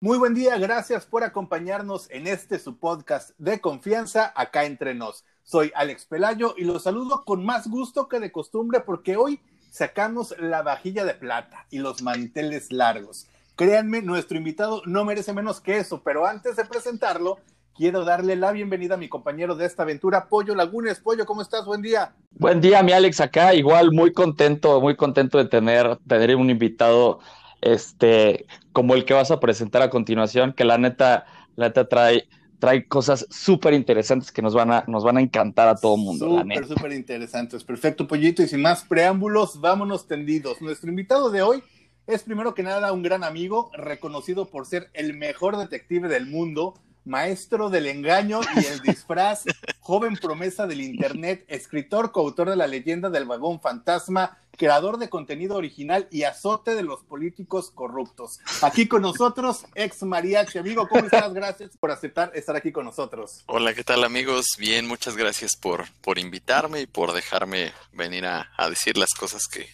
Muy buen día, gracias por acompañarnos en este su podcast de confianza acá entre nos. Soy Alex Pelayo y los saludo con más gusto que de costumbre porque hoy sacamos la vajilla de plata y los manteles largos. Créanme, nuestro invitado no merece menos que eso, pero antes de presentarlo, quiero darle la bienvenida a mi compañero de esta aventura, Pollo Lagunes. Pollo, ¿cómo estás? Buen día. Buen día, mi Alex, acá igual muy contento, muy contento de tener, tener un invitado este, como el que vas a presentar a continuación, que la neta, la neta trae, trae cosas súper interesantes que nos van, a, nos van a encantar a todo el mundo. Súper, súper interesantes. Perfecto, Pollito. Y sin más preámbulos, vámonos tendidos. Nuestro invitado de hoy es primero que nada un gran amigo, reconocido por ser el mejor detective del mundo, maestro del engaño y el disfraz, joven promesa del Internet, escritor, coautor de la leyenda del vagón fantasma, creador de contenido original y azote de los políticos corruptos. Aquí con nosotros, ex mariachi. Amigo, ¿cómo estás? Gracias por aceptar estar aquí con nosotros. Hola, ¿qué tal amigos? Bien, muchas gracias por, por invitarme y por dejarme venir a, a decir las cosas que,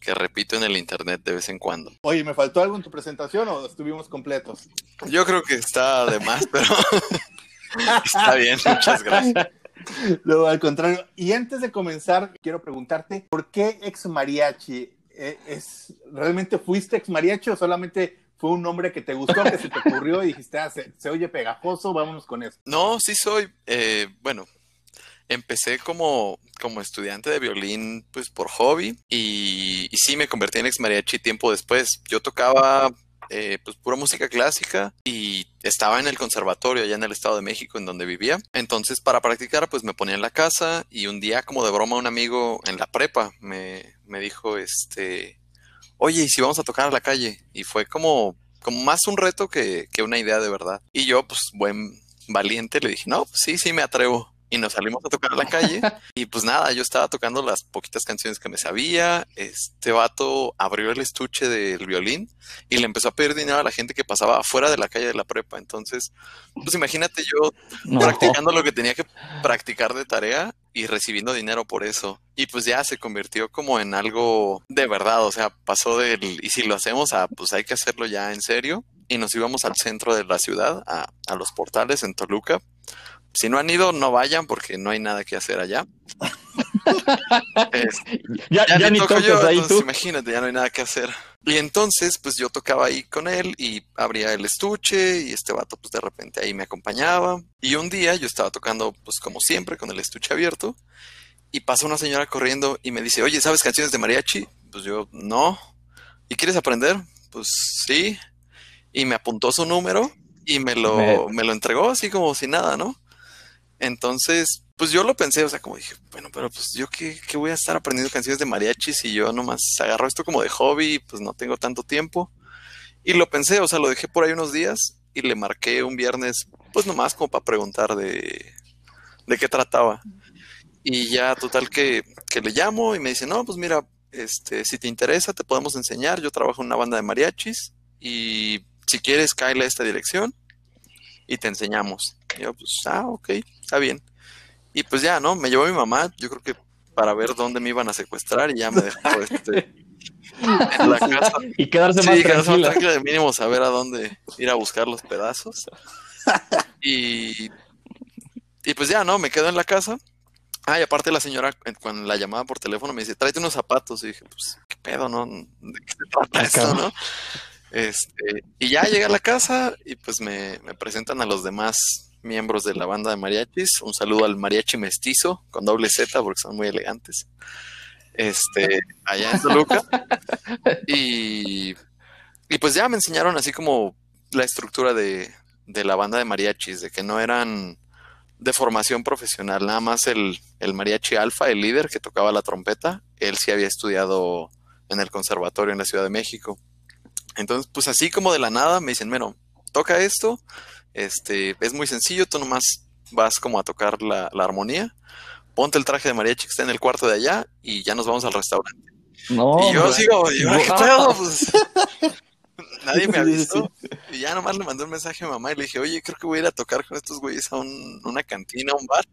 que repito en el internet de vez en cuando. Oye, ¿me faltó algo en tu presentación o estuvimos completos? Yo creo que está de más, pero está bien, muchas gracias. No, al contrario. Y antes de comenzar, quiero preguntarte, ¿por qué ex mariachi? Eh, ¿Es, ¿Realmente fuiste ex mariachi o solamente fue un nombre que te gustó, que se te ocurrió y dijiste, ah, se, se oye pegajoso, vámonos con eso? No, sí soy, eh, bueno, empecé como, como estudiante de violín, pues por hobby, y, sí me convertí en ex mariachi tiempo después. Yo tocaba eh, pues pura música clásica y estaba en el conservatorio allá en el Estado de México en donde vivía. Entonces para practicar pues me ponía en la casa y un día como de broma un amigo en la prepa me, me dijo este, oye, ¿y si vamos a tocar a la calle? Y fue como, como más un reto que, que una idea de verdad. Y yo pues buen valiente le dije, no, pues sí, sí me atrevo y nos salimos a tocar a la calle. y pues nada, yo estaba tocando las poquitas canciones que me sabía. Este vato abrió el estuche del violín y le empezó a pedir dinero a la gente que pasaba afuera de la calle de la prepa. Entonces, pues imagínate yo no. practicando lo que tenía que practicar de tarea y recibiendo dinero por eso. Y pues ya se convirtió como en algo de verdad. O sea, pasó del y si lo hacemos a pues hay que hacerlo ya en serio. Y nos íbamos al centro de la ciudad, a, a los portales en Toluca, si no han ido, no vayan porque no hay nada que hacer allá. es, ya, ya, ya ni toco yo, ahí entonces, tú. imagínate, ya no hay nada que hacer. Y entonces, pues yo tocaba ahí con él y abría el estuche y este vato, pues de repente ahí me acompañaba. Y un día yo estaba tocando, pues como siempre, con el estuche abierto y pasa una señora corriendo y me dice, oye, ¿sabes canciones de mariachi? Pues yo, no. ¿Y quieres aprender? Pues sí. Y me apuntó su número y me lo, me... me lo entregó así como si nada, ¿no? Entonces, pues yo lo pensé, o sea, como dije, bueno, pero pues yo qué, qué, voy a estar aprendiendo canciones de mariachi si yo nomás agarro esto como de hobby, pues no tengo tanto tiempo. Y lo pensé, o sea, lo dejé por ahí unos días y le marqué un viernes, pues nomás como para preguntar de, de qué trataba. Y ya total que, que le llamo y me dice, no, pues mira, este, si te interesa, te podemos enseñar. Yo trabajo en una banda de mariachis y si quieres, cáele a esta dirección y te enseñamos. Y yo, pues, ah, ok, está bien. Y pues ya, ¿no? Me llevó mi mamá, yo creo que para ver dónde me iban a secuestrar y ya me dejó este, en la casa. Y quedarse sí, más quedarse tranquila. más tranquila de mínimo saber a dónde ir a buscar los pedazos. Y, y pues ya, ¿no? Me quedo en la casa. Ah, y aparte la señora, cuando la llamaba por teléfono, me dice, tráete unos zapatos. Y dije, pues, ¿qué pedo, no? ¿De qué se trata esto, no? Este, y ya llegué a la casa y pues me, me, presentan a los demás miembros de la banda de mariachis. Un saludo al mariachi mestizo con doble Z porque son muy elegantes. Este, allá en Toluca. Y, y pues ya me enseñaron así como la estructura de, de, la banda de mariachis, de que no eran de formación profesional, nada más el, el mariachi alfa, el líder que tocaba la trompeta, él sí había estudiado en el conservatorio en la Ciudad de México. Entonces, pues así como de la nada me dicen, bueno, toca esto, este, es muy sencillo, tú nomás vas como a tocar la, la, armonía, ponte el traje de mariachi que está en el cuarto de allá y ya nos vamos al restaurante. No, y yo sigo, yo, ¿qué pedo? Pues, nadie me avisó. Y ya nomás le mandé un mensaje a mamá y le dije, oye, creo que voy a ir a tocar con estos güeyes a una cantina, a un bar.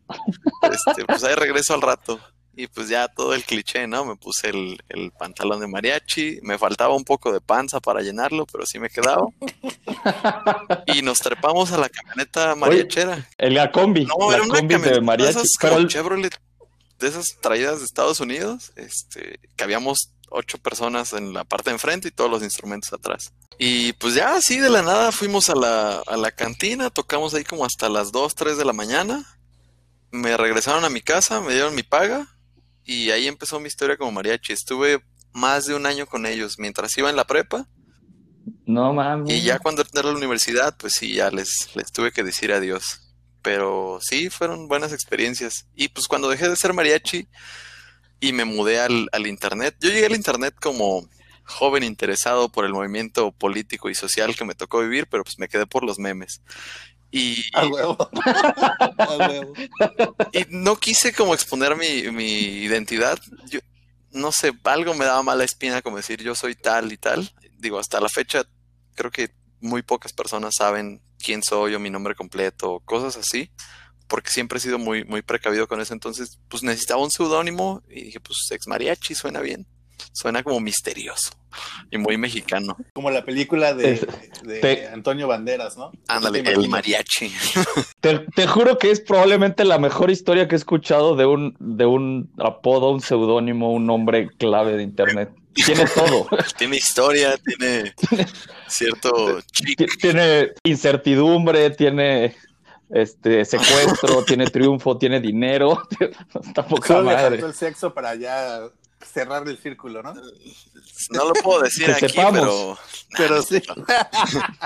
Este, pues ahí regreso al rato. Y pues ya todo el cliché, ¿no? Me puse el, pantalón de mariachi, me faltaba un poco de panza para llenarlo, pero sí me quedaba. y nos trepamos a la camioneta mariachera. el la combi. No, era una camioneta de mariachi. pero Chevrolet de esas traídas de Estados Unidos, este, que habíamos ocho personas en la parte de enfrente y todos los instrumentos atrás. Y pues ya así de la nada fuimos a la, a la cantina, tocamos ahí como hasta las 2, 3 de la mañana. Me regresaron a mi casa, me dieron mi paga y ahí empezó mi historia como mariachi. Estuve más de un año con ellos mientras iba en la prepa. No mames. Y ya cuando entré a la universidad, pues sí, ya les, les tuve que decir adiós. Pero sí, fueron buenas experiencias. Y pues cuando dejé de ser mariachi y me mudé al, al internet, yo llegué al internet como joven interesado por el movimiento político y social que me tocó vivir, pero pues me quedé por los memes. Y, y no quise como exponer mi, mi identidad. Yo, no sé, algo me daba mala espina como decir yo soy tal y tal. Digo, hasta la fecha creo que muy pocas personas saben quién soy o mi nombre completo, cosas así, porque siempre he sido muy, muy precavido con eso. Entonces, pues necesitaba un seudónimo y dije, pues ex mariachi suena bien. Suena como misterioso y muy mexicano. Como la película de, Antonio Banderas, ¿no? Ándale, el mariachi. Te, juro que es probablemente la mejor historia que he escuchado de un, de un apodo, un seudónimo, un nombre clave de internet. Tiene todo. tiene historia, tiene cierto Tiene incertidumbre, tiene este secuestro, tiene triunfo, tiene dinero. Está madre. el sexo para ya cerrar el círculo, ¿no? No lo puedo decir aquí, pero... Pero sí.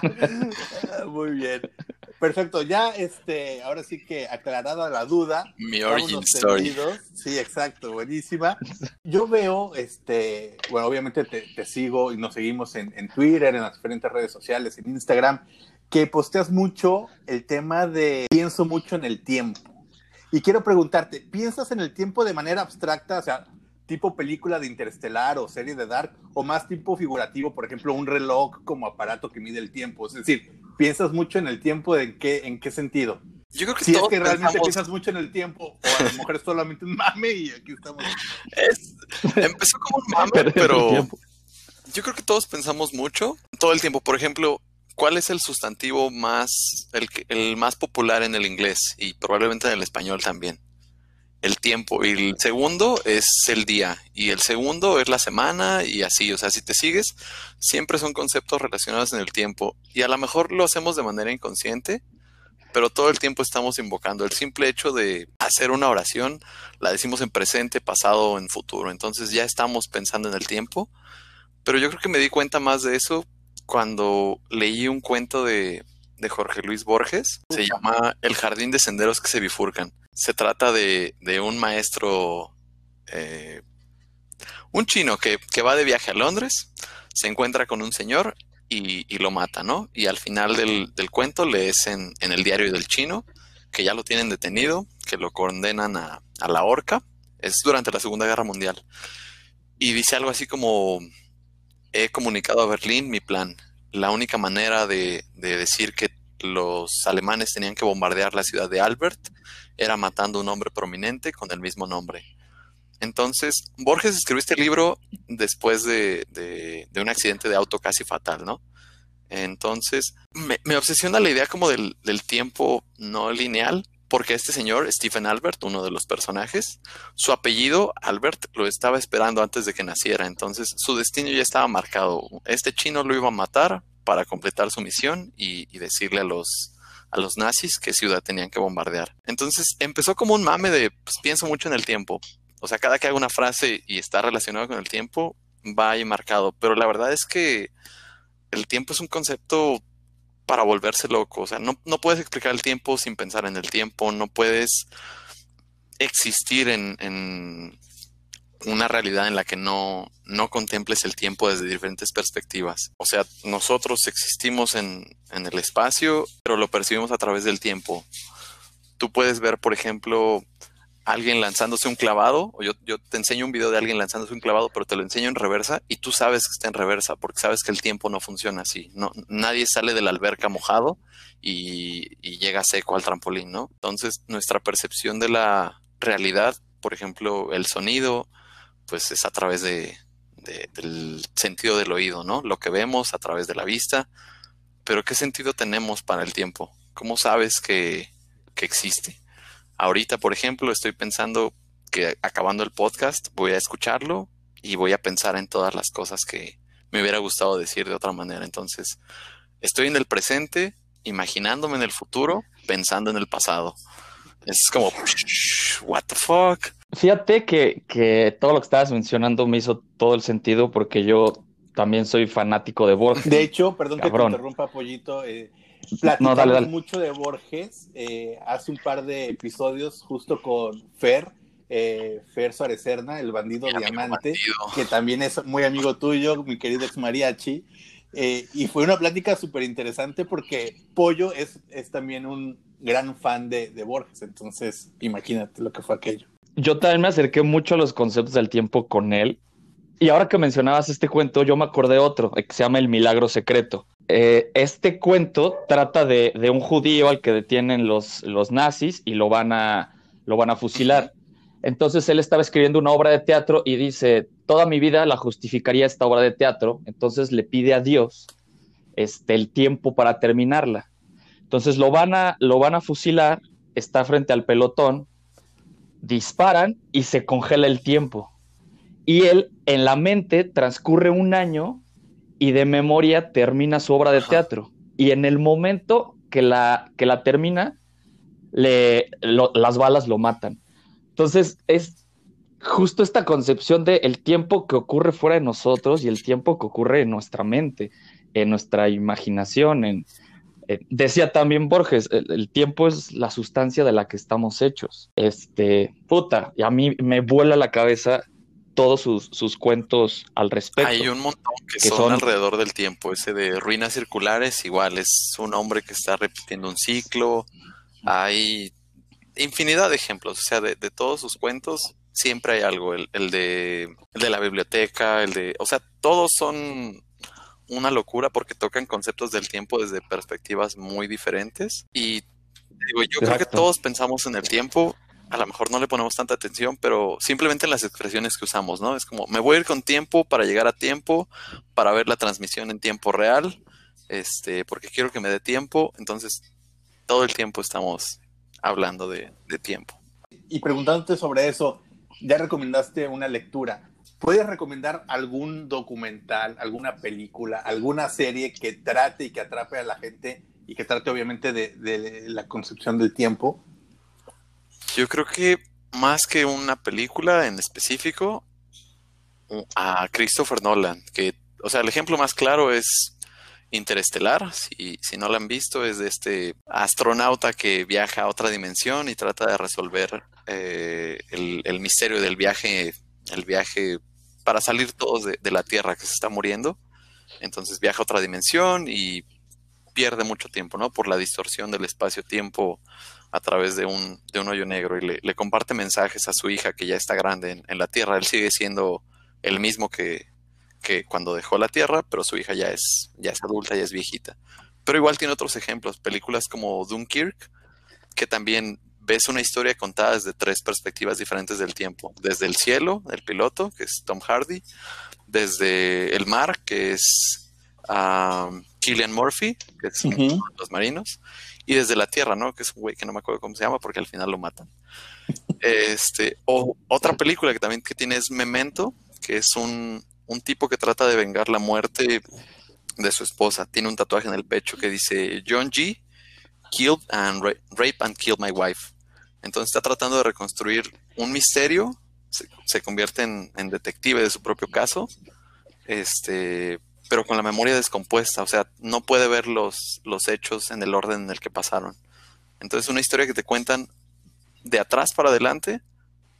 Muy bien. Perfecto, ya este, ahora sí que aclarada la duda. Mi origin story. Sí, exacto, buenísima. Yo veo, este, bueno, obviamente te, sigo y nos seguimos en, en, Twitter, en las diferentes redes sociales, en Instagram, que posteas mucho el tema de pienso mucho en el tiempo. Y quiero preguntarte, ¿piensas en el tiempo de manera abstracta? O sea, tipo película de Interestelar o serie de Dark, o más tipo figurativo, por ejemplo, un reloj como aparato que mide el tiempo. Es decir, piensas mucho en el tiempo, ¿en qué, en qué sentido? Yo creo que si es que realmente piensas mucho en el tiempo, o a lo mejor es solamente un mame y aquí estamos. empezó como un mame, pero yo creo que todos pensamos mucho todo el tiempo. Por ejemplo, ¿cuál es el sustantivo más, el, el más popular en el inglés y probablemente en el español también? El tiempo. Y el segundo es el día y el segundo es la semana y así, o sea, si te sigues, siempre son conceptos relacionados en el tiempo y a lo mejor lo hacemos de manera inconsciente, pero todo el tiempo estamos invocando. El simple hecho de hacer una oración, la decimos en presente, pasado o en futuro, entonces ya estamos pensando en el tiempo, pero yo creo que me di cuenta más de eso cuando leí un cuento de, de Jorge Luis Borges, se llama El jardín de senderos que se bifurcan se trata de, un maestro, eh, un chino que, va de viaje a Londres, se encuentra con un señor y, lo mata, ¿no? Y al final del, cuento lees en, en, el diario del chino que ya lo tienen detenido, que lo condenan a, la horca. Es durante la Segunda Guerra Mundial. Y dice algo así como, he comunicado a Berlín mi plan. La única manera de, de decir que los alemanes tenían que bombardear la ciudad de Albert era matando un hombre prominente con el mismo nombre. Entonces, Borges escribió este libro después de, un accidente de auto casi fatal, ¿no? Entonces, me, obsesiona la idea como del, tiempo no lineal, porque este señor, Stephen Albert, uno de los personajes, su apellido, Albert, lo estaba esperando antes de que naciera, entonces su destino ya estaba marcado. Este chino lo iba a matar para completar su misión y decirle a los, a los nazis qué ciudad tenían que bombardear. Entonces empezó como un mame de, pues pienso mucho en el tiempo. O sea, cada que hago una frase y está relacionado con el tiempo, va ahí marcado. Pero la verdad es que el tiempo es un concepto para volverse loco. O sea, no, no puedes explicar el tiempo sin pensar en el tiempo, no puedes existir en, en una realidad en la que no, no contemples el tiempo desde diferentes perspectivas. O sea, nosotros existimos en, en el espacio, pero lo percibimos a través del tiempo. Tú puedes ver, por ejemplo, alguien lanzándose un clavado, o yo, yo te enseño un video de alguien lanzándose un clavado, pero te lo enseño en reversa y tú sabes que está en reversa porque sabes que el tiempo no funciona así. No, nadie sale de la alberca mojado y, y llega seco al trampolín, ¿no? Entonces, nuestra percepción de la realidad, por ejemplo, el sonido, pues es a través de, del sentido del oído, ¿no? Lo que vemos a través de la vista. Pero ¿qué sentido tenemos para el tiempo? ¿Cómo sabes que, que existe? Ahorita, por ejemplo, estoy pensando que acabando el podcast voy a escucharlo y voy a pensar en todas las cosas que me hubiera gustado decir de otra manera. Entonces, estoy en el presente, imaginándome en el futuro, pensando en el pasado. Es como, what the fuck. Fíjate que, que todo lo que estabas mencionando me hizo todo el sentido porque yo también soy fanático de Borges. De hecho, perdón que te interrumpa, Pollito. Eh, Platicamos mucho de Borges eh, hace un par de episodios justo con Fer, eh, Fer Suárez Serna, el bandido diamante, que también es muy amigo tuyo, mi querido ex mariachi. Eh, y fue una plática súper interesante porque Pollo es, es también un gran fan de, de Borges, entonces imagínate lo que fue aquello. Yo también me acerqué mucho a los conceptos del tiempo con él. Y ahora que mencionabas este cuento, yo me acordé otro, que se llama El Milagro Secreto. Eh, este cuento trata de, un judío al que detienen los, los nazis y lo van, a, lo van a fusilar. Entonces él estaba escribiendo una obra de teatro y dice, toda mi vida la justificaría esta obra de teatro, entonces le pide a Dios este, el tiempo para terminarla. Entonces lo van, a, lo van a fusilar, está frente al pelotón, disparan y se congela el tiempo. Y él en la mente transcurre un año y de memoria termina su obra de teatro. Y en el momento que la, que la termina, le, las balas lo matan. Entonces es justo esta concepción de el tiempo que ocurre fuera de nosotros y el tiempo que ocurre en nuestra mente, en nuestra imaginación. En, decía también Borges, el, el, tiempo es la sustancia de la que estamos hechos. Este, puta, y a mí me vuela la cabeza todos sus, cuentos al respecto. Hay un montón que, son, alrededor del tiempo. Ese de ruinas circulares, igual es un hombre que está repitiendo un ciclo. Hay infinidad de ejemplos. O sea, de, todos sus cuentos siempre hay algo. El, de, el de la biblioteca, el de. O sea, todos son una locura porque tocan conceptos del tiempo desde perspectivas muy diferentes. Y digo, yo creo que todos pensamos en el tiempo a lo mejor no le ponemos tanta atención, pero simplemente en las expresiones que usamos, ¿no? Es como, me voy a ir con tiempo para llegar a tiempo, para ver la transmisión en tiempo real, este, porque quiero que me dé tiempo, entonces todo el tiempo estamos hablando de, tiempo. Y preguntándote sobre eso, ya recomendaste una lectura. ¿Puedes recomendar algún documental, alguna película, alguna serie que trate y que atrape a la gente y que trate obviamente de, la concepción del tiempo? Yo creo que más que una película en específico, a Christopher Nolan, que, o sea, el ejemplo más claro es Interestelar, si, si no lo han visto, es de este astronauta que viaja a otra dimensión y trata de resolver eh, el, misterio del viaje, el viaje para salir todos de, la Tierra que se está muriendo. Entonces viaja a otra dimensión y pierde mucho tiempo, ¿no? Por la distorsión del espacio-tiempo a través de un, de un hoyo negro y le, comparte mensajes a su hija que ya está grande en, la Tierra. Él sigue siendo el mismo que, que, cuando dejó la Tierra, pero su hija ya es, ya es adulta, ya es viejita. Pero igual tiene otros ejemplos, películas como Dunkirk, que también ves una historia contada desde tres perspectivas diferentes del tiempo. Desde el cielo, el piloto, que es Tom Hardy, desde el mar, que es um, Killian Murphy, que es uno de los marinos, y desde la Tierra, ¿no? Que es un güey que no me acuerdo cómo se llama porque al final lo matan. Este, o otra película que también que tiene es Memento, que es un, un tipo que trata de vengar la muerte de su esposa. Tiene un tatuaje en el pecho que dice John G. Killed and rape and killed my wife. Entonces está tratando de reconstruir un misterio, se, convierte en, en, detective de su propio caso, este, pero con la memoria descompuesta, o sea, no puede ver los, los hechos en el orden en el que pasaron. Entonces, una historia que te cuentan de atrás para adelante,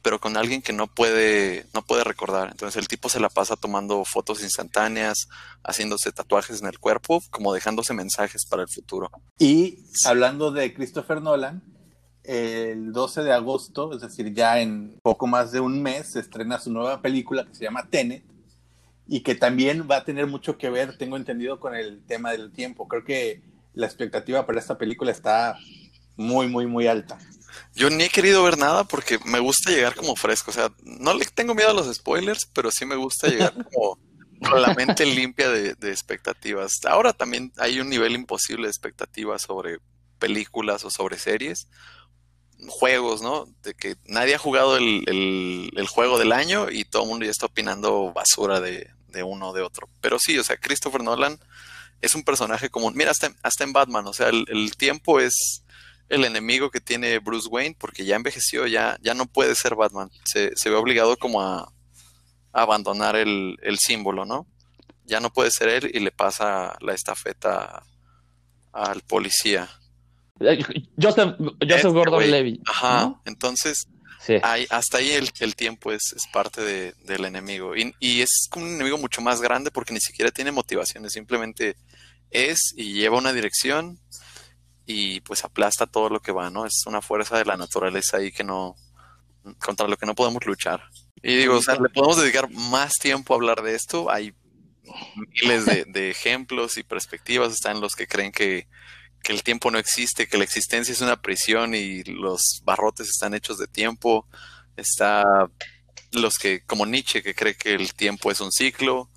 pero con alguien que no puede, no puede recordar. Entonces el tipo se la pasa tomando fotos instantáneas, haciéndose tatuajes en el cuerpo, como dejándose mensajes para el futuro. Y hablando de Christopher Nolan, el 12 de agosto, es decir, ya en poco más de un mes, se estrena su nueva película que se llama Tenet y que también va a tener mucho que ver, tengo entendido, con el tema del tiempo. Creo que la expectativa para esta película está muy, muy, muy alta. Yo ni he querido ver nada porque me gusta llegar como fresco. O sea, no le tengo miedo a los spoilers, pero sí me gusta llegar como con la mente limpia de, expectativas. Ahora también hay un nivel imposible de expectativas sobre películas o sobre series. Juegos, ¿no? De que nadie ha jugado el, juego del año y todo el mundo ya está opinando basura de, uno o de otro. Pero sí, o sea, Christopher Nolan es un personaje común. Mira, hasta, hasta en Batman, o sea, el tiempo es el enemigo que tiene Bruce Wayne porque ya envejeció, ya, ya no puede ser Batman. Se, ve obligado como a, abandonar el, símbolo, ¿no? Ya no puede ser él y le pasa la estafeta al policía. Joseph, Joseph Gordon Levy. Ajá, entonces hasta ahí el, el tiempo es, es parte de, del enemigo. Y, y, es un enemigo mucho más grande porque ni siquiera tiene motivaciones, simplemente es y lleva una dirección y pues aplasta todo lo que va, ¿no? Es una fuerza de la naturaleza ahí que no, contra lo que no podemos luchar. Y digo, o sea, le podemos dedicar más tiempo a hablar de esto. Hay miles de, ejemplos y perspectivas. Están los que creen que, que, el tiempo no existe, que la existencia es una prisión y los barrotes están hechos de tiempo. Está los que, como Nietzsche, que cree que el tiempo es un ciclo,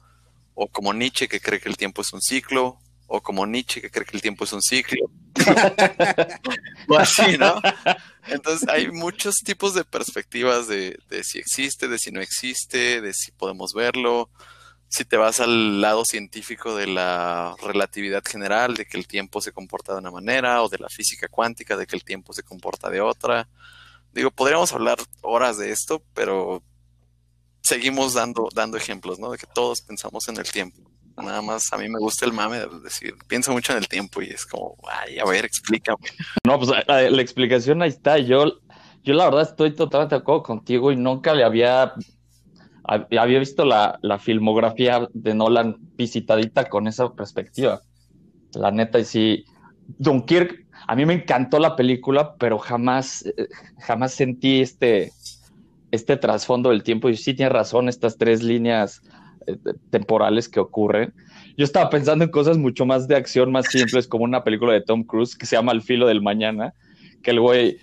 o como Nietzsche, que cree que el tiempo es un ciclo, o como Nietzsche, que cree que el tiempo es un ciclo. o así, ¿no? Entonces hay muchos tipos de perspectivas de, si existe, de si no existe, de si podemos verlo. Si te vas al lado científico de la relatividad general, de que el tiempo se comporta de una manera, o de la física cuántica, de que el tiempo se comporta de otra. Digo, podríamos hablar horas de esto, pero seguimos dando, dando ejemplos, ¿no? De que todos pensamos en el tiempo. Nada más a mí me gusta el mame, de decir, pienso mucho en el tiempo y es como, ay, a ver, explícame. No, pues la, explicación ahí está. Yo, yo la verdad estoy totalmente de acuerdo contigo y nunca le había, había visto la, la filmografía de Nolan visitadita con esa perspectiva. La neta, y sí, Dunkirk, a mí me encantó la película, pero jamás, eh, jamás sentí este, este trasfondo del tiempo. Y sí tiene razón, estas tres líneas temporales que ocurren. Yo estaba pensando en cosas mucho más de acción, más simples, como una película de Tom Cruise que se llama El filo del mañana, que el güey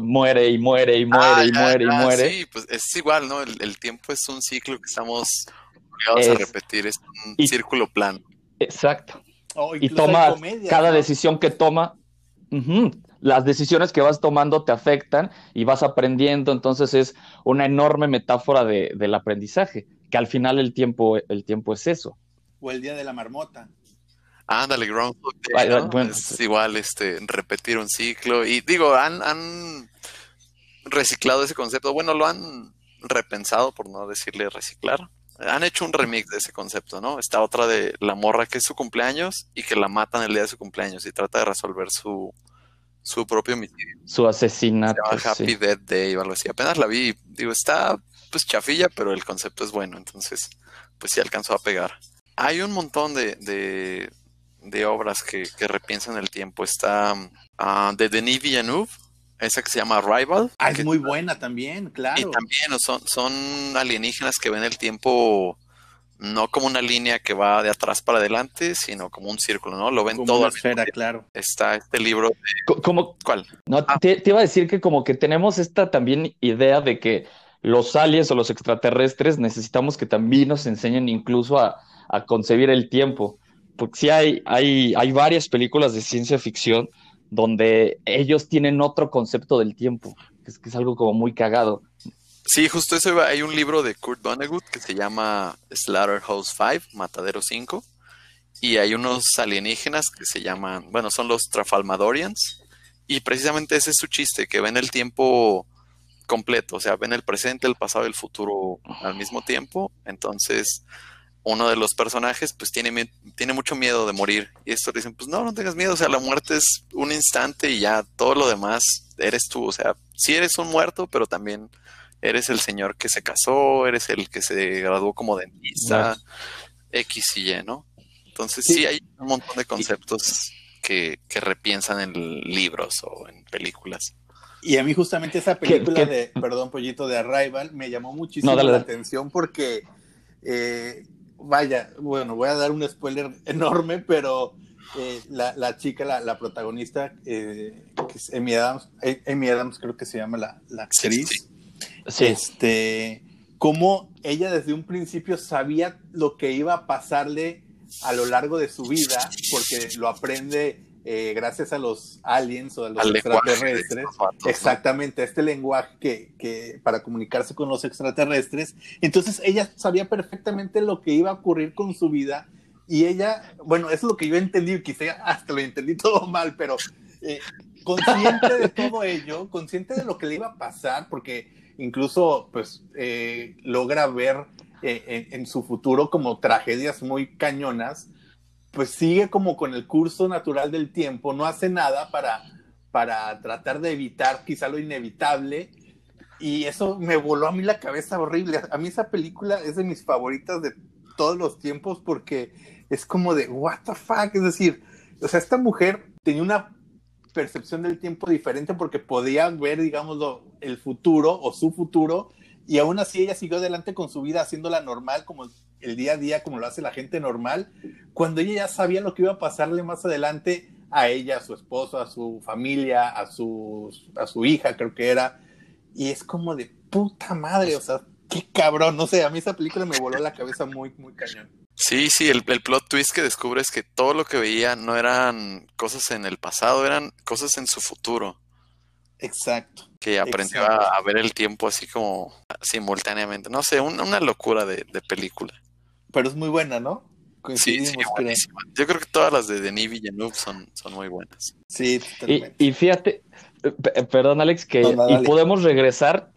muere y muere y muere ah, y muere y muere. Sí, pues es igual, ¿no? El, tiempo es un ciclo que estamos obligados a repetir, es un círculo plano. Exacto. y toma cada decisión que toma, las decisiones que vas tomando te afectan y vas aprendiendo, entonces es una enorme metáfora de, del aprendizaje que al final el tiempo, el tiempo es eso. O el día de la marmota. Ándale, Groundhog es igual este, repetir un ciclo. Y digo, han, han reciclado ese concepto. Bueno, lo han repensado, por no decirle reciclar. Han hecho un remix de ese concepto, ¿no? Está otra de la morra que es su cumpleaños y que la matan el día de su cumpleaños y trata de resolver su, su propio homicidio. Su asesinato. Happy Dead Day o algo así. Apenas la vi. Digo, está pues chafilla, pero el concepto es bueno, entonces pues sí alcanzó a pegar. Hay un montón de, de, obras que, que, repiensan el tiempo. Está uh, de Denis Villeneuve, esa que se llama Rival. Ah, es muy buena también, claro. Y también son, son alienígenas que ven el tiempo no como una línea que va de atrás para adelante, sino como un círculo, ¿no? Lo ven como todo. Una esfera, claro. Está este libro. como, ¿Cuál? No, ah. te, te, iba a decir que como que tenemos esta también idea de que los aliens o los extraterrestres necesitamos que también nos enseñen incluso a, concebir el tiempo. Porque sí hay, hay, hay varias películas de ciencia ficción donde ellos tienen otro concepto del tiempo, que es, algo como muy cagado. Sí, justo eso hay un libro de Kurt Vonnegut que se llama Slaughterhouse 5, Matadero 5, y hay unos alienígenas que se llaman, bueno, son los Trafalmadorians, y precisamente ese es su chiste, que ven el tiempo completo, o sea, ven el presente, el pasado y el futuro al mismo tiempo. Entonces, uno de los personajes pues tiene, tiene mucho miedo de morir. Y esto dicen, pues no, no tengas miedo, o sea, la muerte es un instante y ya todo lo demás eres tú, o sea, sí eres un muerto, pero también eres el señor que se casó, eres el que se graduó como dentista, X y Y, ¿no? Entonces sí. hay un montón de conceptos que, que repiensan en libros o en películas. Y a mí justamente esa película de, perdón, Pollito, de Arrival, me llamó muchísimo la atención porque, eh, vaya, bueno, voy a dar un spoiler enorme, pero eh, la, chica, la, protagonista, eh, que es Amy Adams, Amy Adams creo que se llama la, actriz, sí. este, como ella desde un principio sabía lo que iba a pasarle a lo largo de su vida, porque lo aprende eh, gracias a los aliens o a los extraterrestres. Exactamente, este lenguaje que, que, para comunicarse con los extraterrestres. Entonces ella sabía perfectamente lo que iba a ocurrir con su vida y ella, bueno, es lo que yo entendí, quizá hasta lo entendí todo mal, pero eh, consciente de todo ello, consciente de lo que le iba a pasar, porque incluso pues eh, logra ver en, su futuro como tragedias muy cañonas, pues sigue como con el curso natural del tiempo, no hace nada para, para tratar de evitar quizá lo inevitable. Y eso me voló a mí la cabeza horrible. A mí esa película es de mis favoritas de todos los tiempos porque es como de, what the fuck, es decir, o sea, esta mujer tenía una percepción del tiempo diferente porque podía ver, digamos, el futuro o su futuro y aún así ella siguió adelante con su vida haciéndola normal como el día a día como lo hace la gente normal, cuando ella ya sabía lo que iba a pasarle más adelante a ella, a su esposo, a su familia, a su, a su hija, creo que era. Y es como de puta madre, o sea, qué cabrón, no sé, a mí esa película me voló la cabeza muy, muy cañón. Sí, sí, el, el plot twist que descubres es que todo lo que veía no eran cosas en el pasado, eran cosas en su futuro. Exacto. Que aprendió A, ver el tiempo así como simultáneamente. No sé, una locura de película pero es muy buena, ¿no? Sí, sí, buenísima. Yo creo que todas las de Denis Villeneuve son, son muy buenas. Sí, totalmente. Y, fíjate, perdón Alex, que y podemos regresar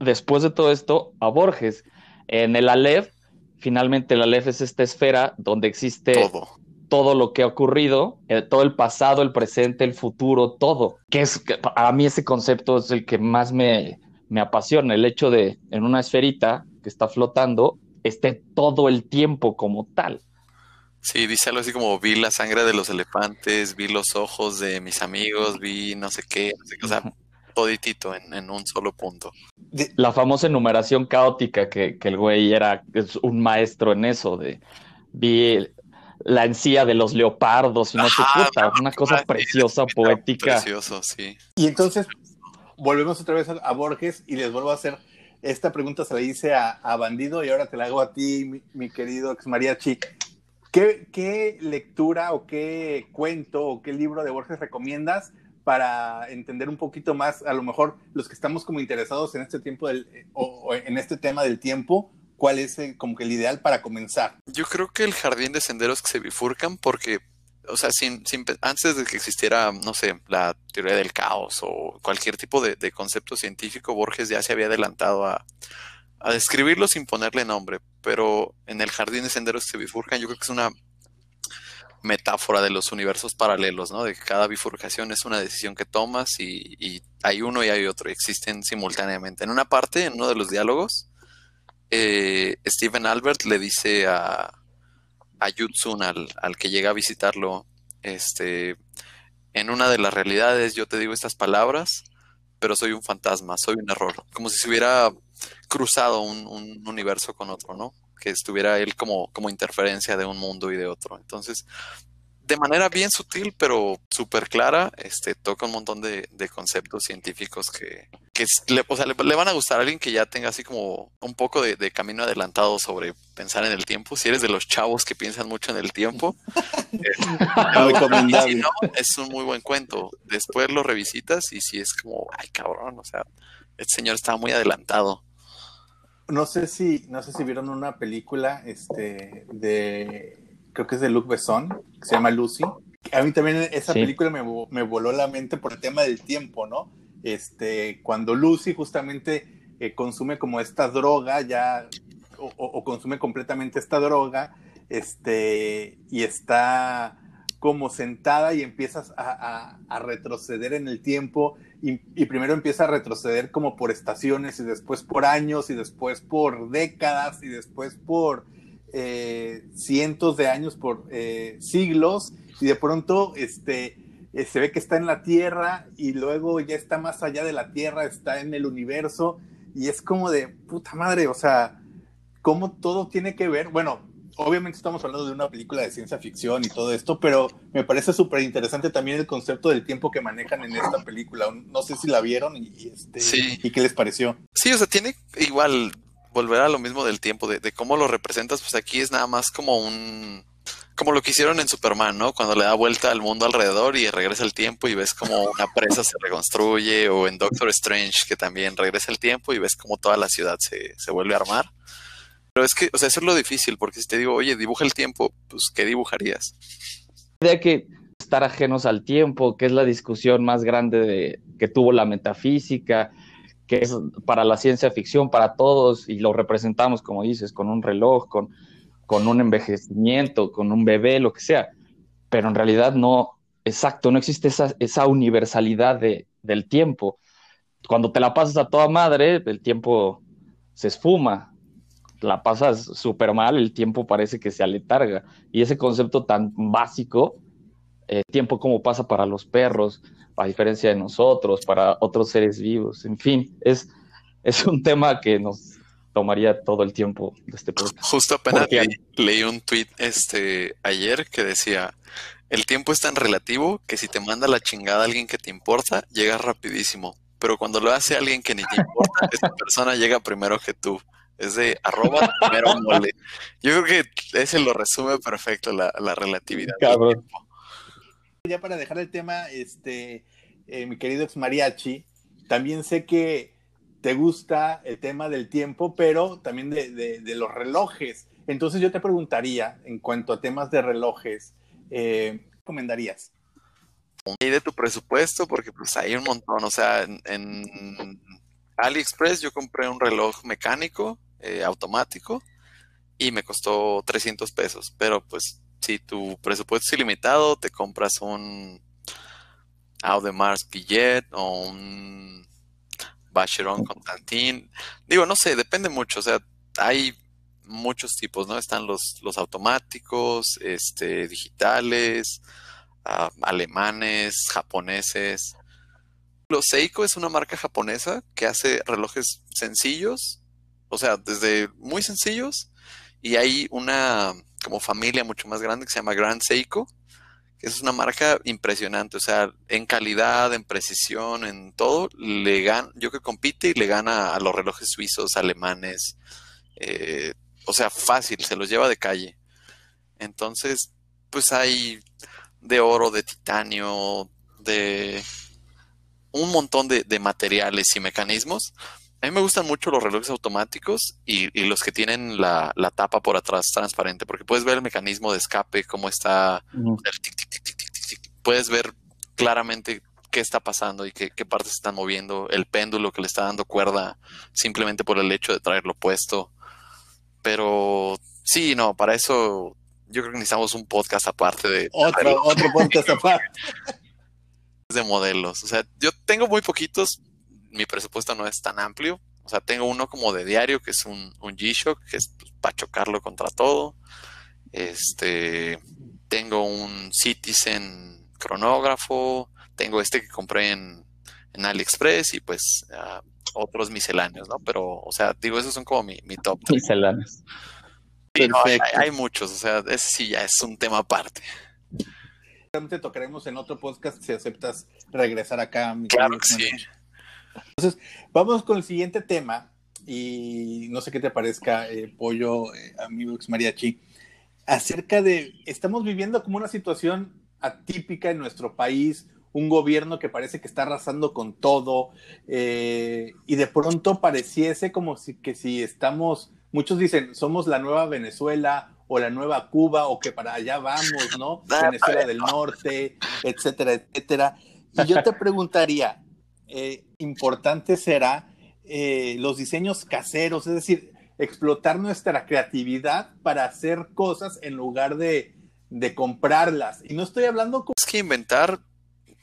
después de todo esto a Borges. En el Aleph, finalmente el Aleph es esta esfera donde existe todo, todo lo que ha ocurrido, eh, todo el pasado, el presente, el futuro, todo. Que es, a mí ese concepto es el que más me, me apasiona, el hecho de en una esferita que está flotando esté todo el tiempo como tal. Sí, dice algo así como vi la sangre de los elefantes, vi los ojos de mis amigos, vi no sé qué, no sé qué o sea, toditito en, un solo punto. La famosa enumeración caótica que, el güey era es un maestro en eso, de vi la encía de los leopardos y no sé qué, una cosa preciosa, poética. Precioso, sí. Y entonces volvemos otra vez a Borges y les vuelvo a hacer esta pregunta se la hice a, Bandido y ahora te la hago a ti, mi, querido ex mariachi. ¿Qué, ¿Qué, lectura o qué cuento o qué libro de Borges recomiendas para entender un poquito más, a lo mejor los que estamos como interesados en este tiempo del, o, en este tema del tiempo, cuál es eh, como que el ideal para comenzar? Yo creo que el jardín de senderos que se bifurcan porque o sea, sin, antes de que existiera, no sé, la teoría del caos o cualquier tipo de, concepto científico, Borges ya se había adelantado a, describirlo sin ponerle nombre. Pero en el jardín de senderos que se bifurcan, yo creo que es una metáfora de los universos paralelos, ¿no? De que cada bifurcación es una decisión que tomas y, hay uno y hay otro, y existen simultáneamente. En una parte, en uno de los diálogos, eh, Stephen Albert le dice a, a Yutsun, al, al que llega a visitarlo, este, en una de las realidades yo te digo estas palabras, pero soy un fantasma, soy un error, como si se hubiera cruzado un, un universo con otro, ¿no? Que estuviera él como, como interferencia de un mundo y de otro. Entonces, de manera bien sutil, pero súper clara, este, toca un montón de, conceptos científicos que, le, le, van a gustar a alguien que ya tenga así como un poco de, camino adelantado sobre pensar en el tiempo. Si eres de los chavos que piensan mucho en el tiempo, es un muy buen cuento. Después lo revisitas y si es como, ay cabrón, o sea, este señor estaba muy adelantado. No sé si, no sé si vieron una película este, de creo que es de Luc Besson, que se llama Lucy. A mí también esa película me, me, voló la mente por el tema del tiempo, ¿no? Este, cuando Lucy justamente eh, consume como esta droga, ya, o, consume completamente esta droga, este, y está como sentada y empiezas a, a, retroceder en el tiempo y, y, primero empieza a retroceder como por estaciones y después por años y después por décadas y después por eh, cientos de años por eh, siglos y de pronto este, eh, se ve que está en la Tierra y luego ya está más allá de la Tierra, está en el universo y es como de puta madre, o sea, cómo todo tiene que ver, bueno, obviamente estamos hablando de una película de ciencia ficción y todo esto, pero me parece súper interesante también el concepto del tiempo que manejan en esta película. No sé si la vieron y, este, y qué les pareció. Sí, o sea, tiene igual volver a lo mismo del tiempo, de, cómo lo representas, pues aquí es nada más como un como lo que hicieron en Superman, ¿no? Cuando le da vuelta al mundo alrededor y regresa el tiempo y ves como una presa se reconstruye, o en Doctor Strange, que también regresa el tiempo y ves como toda la ciudad se, se vuelve a armar. Pero es que, o sea, eso es lo difícil, porque si te digo, oye, dibuja el tiempo, pues, ¿qué dibujarías? idea que estar ajenos al tiempo, que es la discusión más grande de, que tuvo la metafísica, que es para la ciencia ficción, para todos, y lo representamos, como dices, con un reloj, con, con un envejecimiento, con un bebé, lo que sea. Pero en realidad no, exacto, no existe esa, esa universalidad de, del tiempo. Cuando te la pasas a toda madre, el tiempo se esfuma, la pasas súper mal, el tiempo parece que se aletarga. Y ese concepto tan básico, eh, tiempo como pasa para los perros, a diferencia de nosotros, para otros seres vivos, en fin, es, es un tema que nos tomaría todo el tiempo de este podcast. Justo apenas leí, un tweet este, ayer que decía, el tiempo es tan relativo que si te manda la chingada alguien que te importa, llega rapidísimo. Pero cuando lo hace alguien que ni te importa, esa persona llega primero que tú. Es de arroba primero mole. Yo creo que ese lo resume perfecto la, relatividad. Ya para dejar el tema, este, eh, mi querido ex mariachi, también sé que te gusta el tema del tiempo, pero también de, los relojes. Entonces yo te preguntaría, en cuanto a temas de relojes, eh, ¿qué recomendarías? Y de tu presupuesto, porque pues hay un montón, o sea, en AliExpress yo compré un reloj mecánico eh, automático y me costó 300 pesos. Pero pues si tu presupuesto es ilimitado, te compras un Audemars Pillet o un Vacheron Constantin. Digo, no sé, depende mucho. O sea, hay muchos tipos, ¿no? Están los, los automáticos, este, digitales, ah, alemanes, japoneses. Los Seiko es una marca japonesa que hace relojes sencillos o sea, desde muy sencillos y hay una como familia mucho más grande que se llama Grand Seiko, que es una marca impresionante, o sea, en calidad, en precisión, en todo, le gana, yo que compite y le gana a los relojes suizos, alemanes, eh, o sea, fácil, se los lleva de calle. Entonces, pues hay de oro, de titanio, de un montón de, de materiales y mecanismos a mí me gustan mucho los relojes automáticos y, los que tienen la, tapa por atrás transparente, porque puedes ver el mecanismo de escape, cómo está Puedes ver claramente qué está pasando y qué, partes están moviendo, el péndulo que le está dando cuerda simplemente por el hecho de traerlo puesto. Pero sí, no, para eso yo creo que necesitamos un podcast aparte de... Otro, otro podcast aparte. De modelos. O sea, yo tengo muy poquitos, mi presupuesto no es tan amplio. O sea, tengo uno como de diario, que es un, un G-Shock, que es pues, para chocarlo contra todo. Este, tengo un Citizen cronógrafo, tengo este que compré en, en AliExpress y pues ah, otros misceláneos, ¿no? Pero, o sea, digo, esos son como mi, mi top. Misceláneos. hay, muchos, o sea, ese sí ya es un tema aparte. Realmente tocaremos en otro podcast si aceptas regresar acá. Mi claro que sí. Entonces, vamos con el siguiente tema y no sé qué te parezca, eh, Pollo, eh, amigo ex mariachi, acerca de, estamos viviendo como una situación atípica en nuestro país, un gobierno que parece que está arrasando con todo eh, y de pronto pareciese como si que si estamos, muchos dicen, somos la nueva Venezuela o la nueva Cuba o que para allá vamos, ¿no? Venezuela del Norte, etcétera, etcétera. Y yo te preguntaría, eh, importante será eh, los diseños caseros, es decir, explotar nuestra creatividad para hacer cosas en lugar de, comprarlas. Y no estoy hablando... Con... Es que inventar,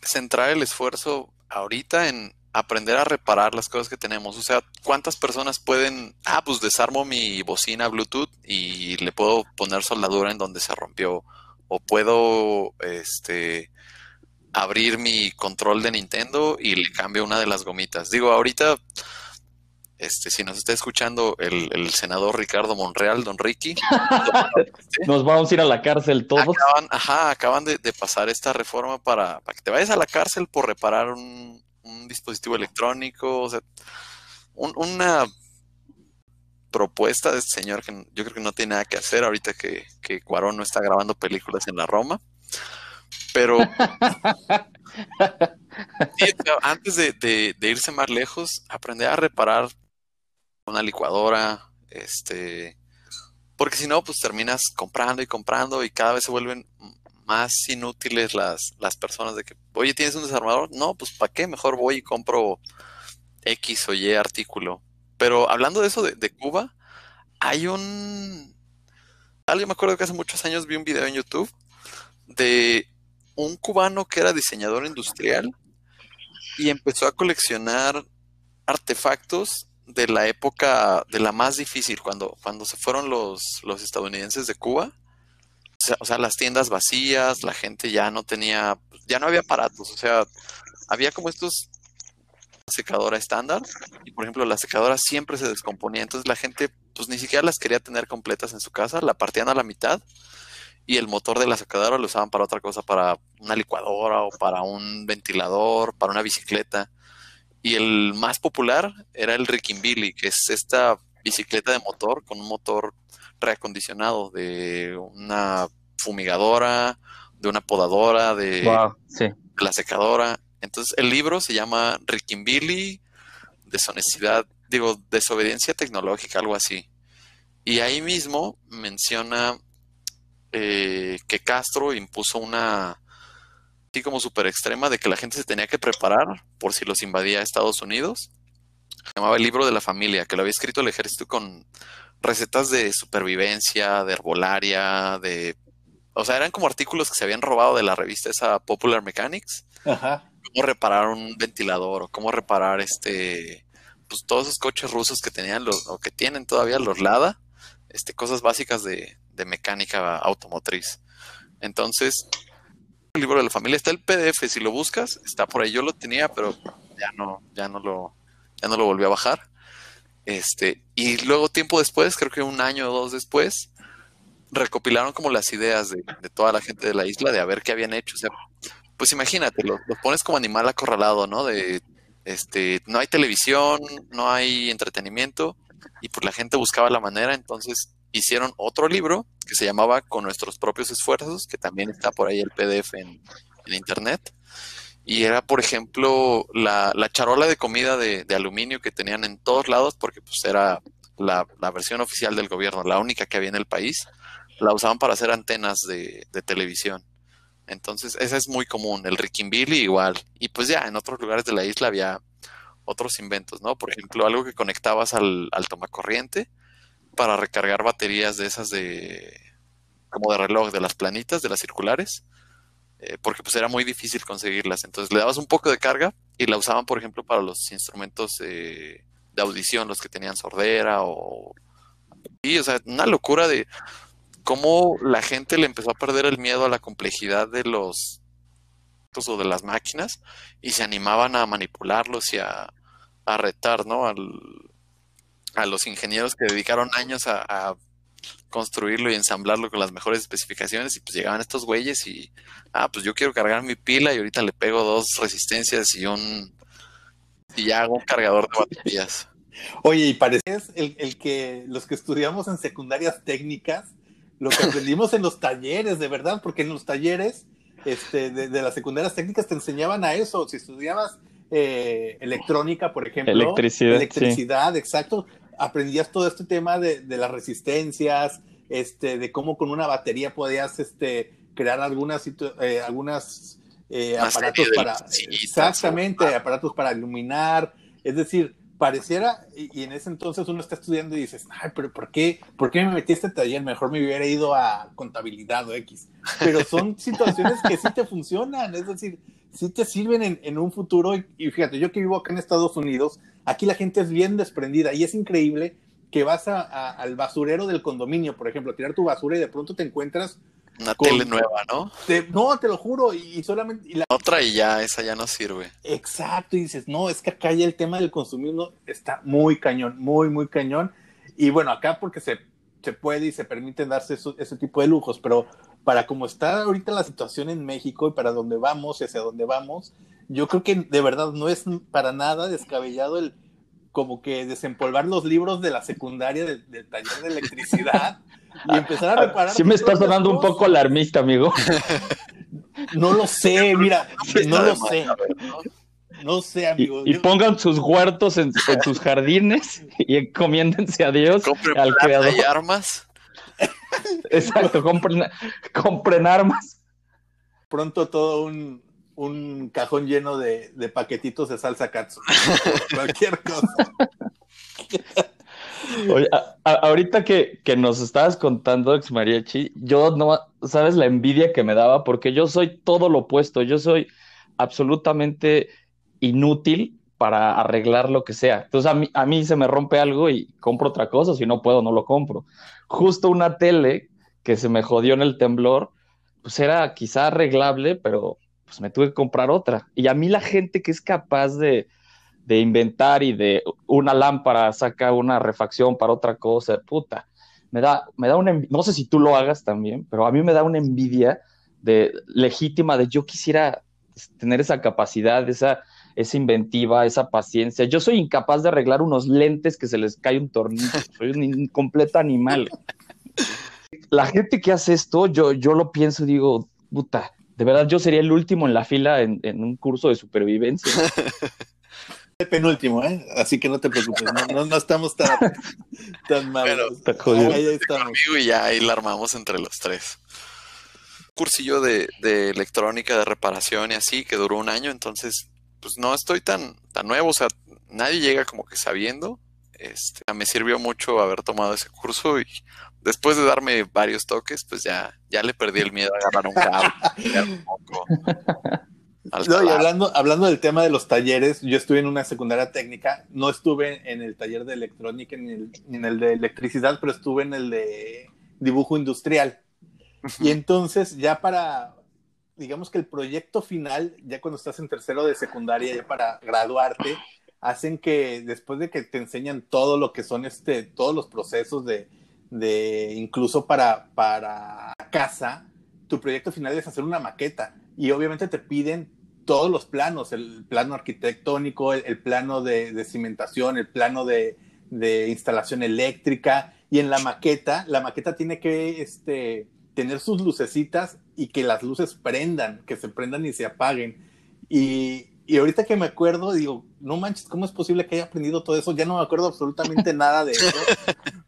centrar el esfuerzo ahorita en aprender a reparar las cosas que tenemos. O sea, ¿cuántas personas pueden, ah, pues desarmo mi bocina Bluetooth y le puedo poner soldadura en donde se rompió? O puedo, este, abrir mi control de Nintendo y le cambio una de las gomitas. Digo, ahorita, este, si nos está escuchando el, senador Ricardo Monreal, don Ricky, nos vamos a ir a la cárcel todos. Acaban, ajá, acaban de, pasar esta reforma para, para, que te vayas a la cárcel por reparar un, dispositivo electrónico, o sea, una propuesta de este señor que yo creo que no tiene nada que hacer ahorita que, que Cuarón no está grabando películas en la Roma. Pero antes de, irse más lejos, aprender a reparar una licuadora, este, porque si no, pues terminas comprando y comprando y cada vez se vuelven más inútiles las, las personas de que, oye, ¿tienes un desarmador? No, pues ¿para qué? Mejor voy y compro X o Y artículo. Pero hablando de eso de, Cuba, hay un... Alguien me acuerdo que hace muchos años vi un video en YouTube de un cubano que era diseñador industrial y empezó a coleccionar artefactos de la época de la más difícil, cuando, cuando se fueron los, los estadounidenses de Cuba. O sea, las tiendas vacías, la gente ya no tenía, ya no había aparatos, o sea, había como estos secadora estándar y por ejemplo la secadora siempre se descomponía, entonces la gente pues ni siquiera las quería tener completas en su casa, la partían a la mitad y el motor de la secadora lo usaban para otra cosa, para una licuadora o para un ventilador, para una bicicleta. Y el más popular era el Billy que es esta bicicleta de motor con un motor reacondicionado de una fumigadora, de una podadora, de, la secadora. Entonces el libro se llama Billy deshonestidad, digo, desobediencia tecnológica, algo así. Y ahí mismo menciona eh, que Castro impuso una, así como súper extrema, de que la gente se tenía que preparar por si los invadía Estados Unidos. Se llamaba el libro de la familia, que lo había escrito el ejército con recetas de supervivencia, de herbolaria, de... O sea, eran como artículos que se habían robado de la revista esa Popular Mechanics. Ajá. Cómo reparar un ventilador o cómo reparar este... Pues todos esos coches rusos que tenían los, o que tienen todavía los Lada. Este, cosas básicas de, de mecánica automotriz. Entonces, el libro de la familia está el PDF, si lo buscas, está por ahí. Yo lo tenía, pero ya no, ya no lo, ya no lo volví a bajar. Este, y luego tiempo después, creo que un año o dos después, recopilaron como las ideas de, toda la gente de la isla de a ver qué habían hecho. Pues imagínate, lo, lo, pones como animal acorralado, ¿no? De este, no hay televisión, no hay entretenimiento, y pues la gente buscaba la manera, entonces hicieron otro libro que se llamaba Con nuestros propios esfuerzos, que también está por ahí el PDF en, internet. Y era, por ejemplo, la, charola de comida de, aluminio que tenían en todos lados, porque pues era la, versión oficial del gobierno, la única que había en el país, la usaban para hacer antenas de, televisión. Entonces, esa es muy común, el Billy igual. Y pues ya, en otros lugares de la isla había otros inventos, ¿no? Por ejemplo, algo que conectabas al, al tomacorriente para recargar baterías de esas de como de reloj, de las planitas, de las circulares, eh, porque pues era muy difícil conseguirlas. Entonces le dabas un poco de carga y la usaban, por ejemplo, para los instrumentos de audición, los que tenían sordera o... Y, o sea, una locura de cómo la gente le empezó a perder el miedo a la complejidad de los o de las máquinas y se animaban a manipularlos y a, a retar, ¿no? Al, a los ingenieros que dedicaron años a, construirlo y ensamblarlo con las mejores especificaciones y pues llegaban estos güeyes y, ah, pues yo quiero cargar mi pila y ahorita le pego dos resistencias y un, y ya hago un cargador de baterías. Oye, y parece el, el que los que estudiamos en secundarias técnicas, lo que aprendimos en los talleres, de verdad, porque en los talleres este, de, de las secundarias técnicas te enseñaban a eso, si estudiabas eh, electrónica, por ejemplo. Electricidad. Electricidad, exacto aprendías todo este tema de, las resistencias, este, de cómo con una batería podías este, crear algunas, eh, algunas eh, aparatos para... Exactamente, aparatos para iluminar. Es decir, pareciera, y, en ese entonces uno está estudiando y dices, ay, pero ¿por qué, ¿por qué me metí a este taller? Mejor me hubiera ido a contabilidad o X. Pero son situaciones que sí te funcionan, es decir, sí te sirven en, un futuro. y, fíjate, yo que vivo acá en Estados Unidos, Aquí la gente es bien desprendida y es increíble que vas al basurero del condominio, por ejemplo, a tirar tu basura y de pronto te encuentras Una tele nueva, ¿no? no, te lo juro, y, solamente... la... Otra y ya, esa ya no sirve. Exacto, y dices, no, es que acá ya el tema del consumismo está muy cañón, muy, muy cañón. Y bueno, acá porque se, se puede y se permiten darse ese tipo de lujos, pero para como está ahorita la situación en México y para dónde vamos y hacia dónde vamos, yo creo que de verdad no es para nada descabellado el como que desempolvar los libros de la secundaria del, taller de electricidad y empezar a reparar. Sí me está sonando un poco alarmista, amigo. No lo sé, mira, no lo sé. No sé, amigo. Y, pongan sus huertos en, sus jardines y encomiéndense a Dios, al creador. y armas. Exacto, compren, compren armas. Pronto todo un, un cajón lleno de, de paquetitos de salsa katsu. cualquier cosa. Oye, ahorita que, que, nos estabas contando, ex mariachi, yo no, sabes la envidia que me daba, porque yo soy todo lo opuesto, yo soy absolutamente inútil para arreglar lo que sea. Entonces a mí, a mí se me rompe algo y compro otra cosa, si no puedo, no lo compro. Justo una tele que se me jodió en el temblor, pues era quizá arreglable, pero pues me tuve que comprar otra. Y a mí la gente que es capaz de, inventar y de una lámpara saca una refacción para otra cosa, puta, me da, me da una, no sé si tú lo hagas también, pero a mí me da una envidia de legítima de yo quisiera tener esa capacidad, esa, esa inventiva, esa paciencia. Yo soy incapaz de arreglar unos lentes que se les cae un tornillo, soy un completo animal. La gente que hace esto, yo, yo lo pienso y digo, puta, de verdad yo sería el último en la fila en, un curso de supervivencia. El penúltimo, ¿eh? Así que no te preocupes, no, no, estamos tan, tan mal. ahí, estamos. y ya ahí la armamos entre los tres. Cursillo de, de, electrónica, de reparación y así, que duró un año, entonces, pues no estoy tan, tan nuevo, o sea, nadie llega como que sabiendo. Este, me sirvió mucho haber tomado ese curso y después de darme varios toques, pues ya, ya le perdí el miedo a agarrar un cable. no, y hablando, hablando del tema de los talleres, yo estuve en una secundaria técnica, no estuve en el taller de electrónica ni en el, de electricidad, pero estuve en el de dibujo industrial. Y entonces ya para, digamos que el proyecto final, ya cuando estás en tercero de secundaria, ya para graduarte, hacen que después de que te enseñan todo lo que son este, todos los procesos de, de incluso para, para casa, tu proyecto final es hacer una maqueta y obviamente te piden todos los planos, el plano arquitectónico, el, plano de, cimentación, el plano de, instalación eléctrica y en la maqueta, la maqueta tiene que este, tener sus lucecitas y que las luces prendan, que se prendan y se apaguen. Y, y ahorita que me acuerdo, digo, no manches, ¿cómo es posible que haya aprendido todo eso? Ya no me acuerdo absolutamente nada de eso,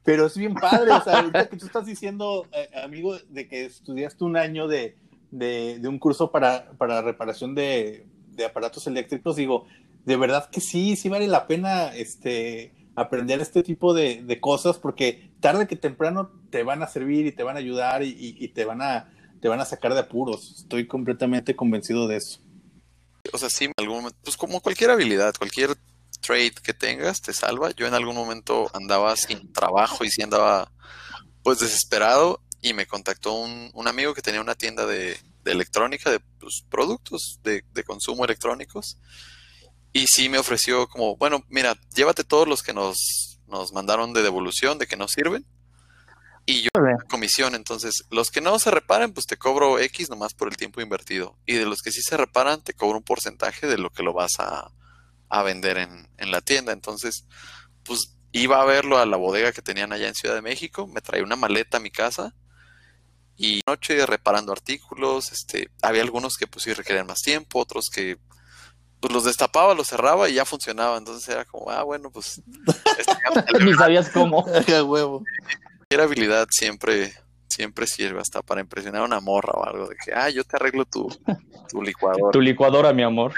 pero es bien padre, o sea, ahorita que tú estás diciendo, eh, amigo, de que estudiaste un año de, de, un curso para, para reparación de, de, aparatos eléctricos, digo, de verdad que sí, sí vale la pena este, aprender este tipo de, de cosas, porque tarde que temprano te van a servir y te van a ayudar y, y te, van a, te van a sacar de apuros, estoy completamente convencido de eso o sea, sí, en algún momento, pues como cualquier habilidad, cualquier trade que tengas te salva. Yo en algún momento andaba sin trabajo y sí andaba pues desesperado y me contactó un, amigo que tenía una tienda de, electrónica, de pues, productos de, consumo electrónicos. Y sí me ofreció como, bueno, mira, llévate todos los que nos, nos mandaron de devolución, de que no sirven y yo comisión. Entonces, los que no se reparen, pues te cobro X nomás por el tiempo invertido. Y de los que sí se reparan, te cobro un porcentaje de lo que lo vas a, vender en, la tienda. Entonces, pues iba a verlo a la bodega que tenían allá en Ciudad de México, me traía una maleta a mi casa y noche reparando artículos, este, había algunos que pues sí requerían más tiempo, otros que pues los destapaba, los cerraba y ya funcionaba, entonces era como, ah, bueno, pues... Este, Ni sabías cómo. huevo habilidad siempre, siempre sirve hasta para impresionar a una morra o algo de que, ah, yo te arreglo tu, tu licuadora. Tu licuadora, mi amor.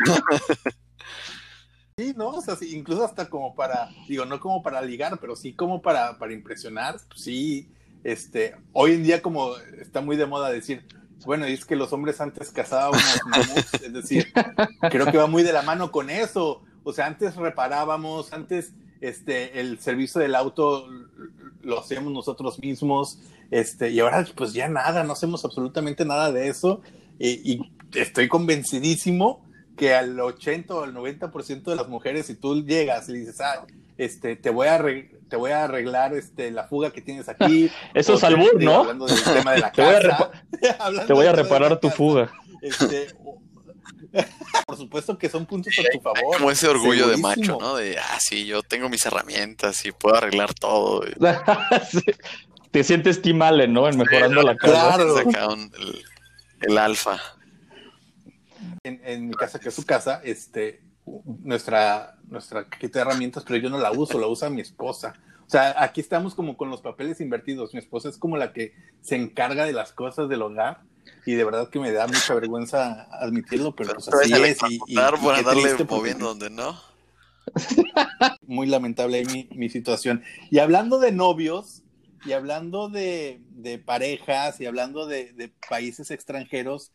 Sí, ¿no? O sea, incluso hasta como para, digo, no como para ligar, pero sí como para, para impresionar. Pues sí, este, hoy en día como está muy de moda decir, bueno, y es que los hombres antes cazábamos es decir, creo que va muy de la mano con eso. O sea, antes reparábamos, antes este, el servicio del auto lo hacemos nosotros mismos, este, y ahora pues ya nada, no hacemos absolutamente nada de eso, y, estoy convencidísimo que al 80 o al 90% de las mujeres, si tú llegas y dices, ah, este, te voy a, te voy a arreglar este, la fuga que tienes aquí. Eso es albur, ¿no? Hablando del tema de la te, casa, voy a te voy a reparar tu fuga. Este, por supuesto que son puntos a tu favor. como ese orgullo de macho, ¿no? De, ah, sí, yo tengo mis herramientas y puedo arreglar todo. Te sientes Tim Allen, ¿no? En mejorando la casa. Claro. el, alfa. En, mi casa, que es su casa, este, nuestra, nuestra de herramientas, pero yo no la uso, la usa mi esposa. O sea, aquí estamos como con los papeles invertidos. Mi esposa es como la que se encarga de las cosas del hogar y de verdad que me da mucha vergüenza admitirlo, pero pues así es. Y, y, por darle moviendo donde no. Muy lamentable mi, mi, situación. Y hablando de novios, y hablando de, de parejas, y hablando de, de países extranjeros,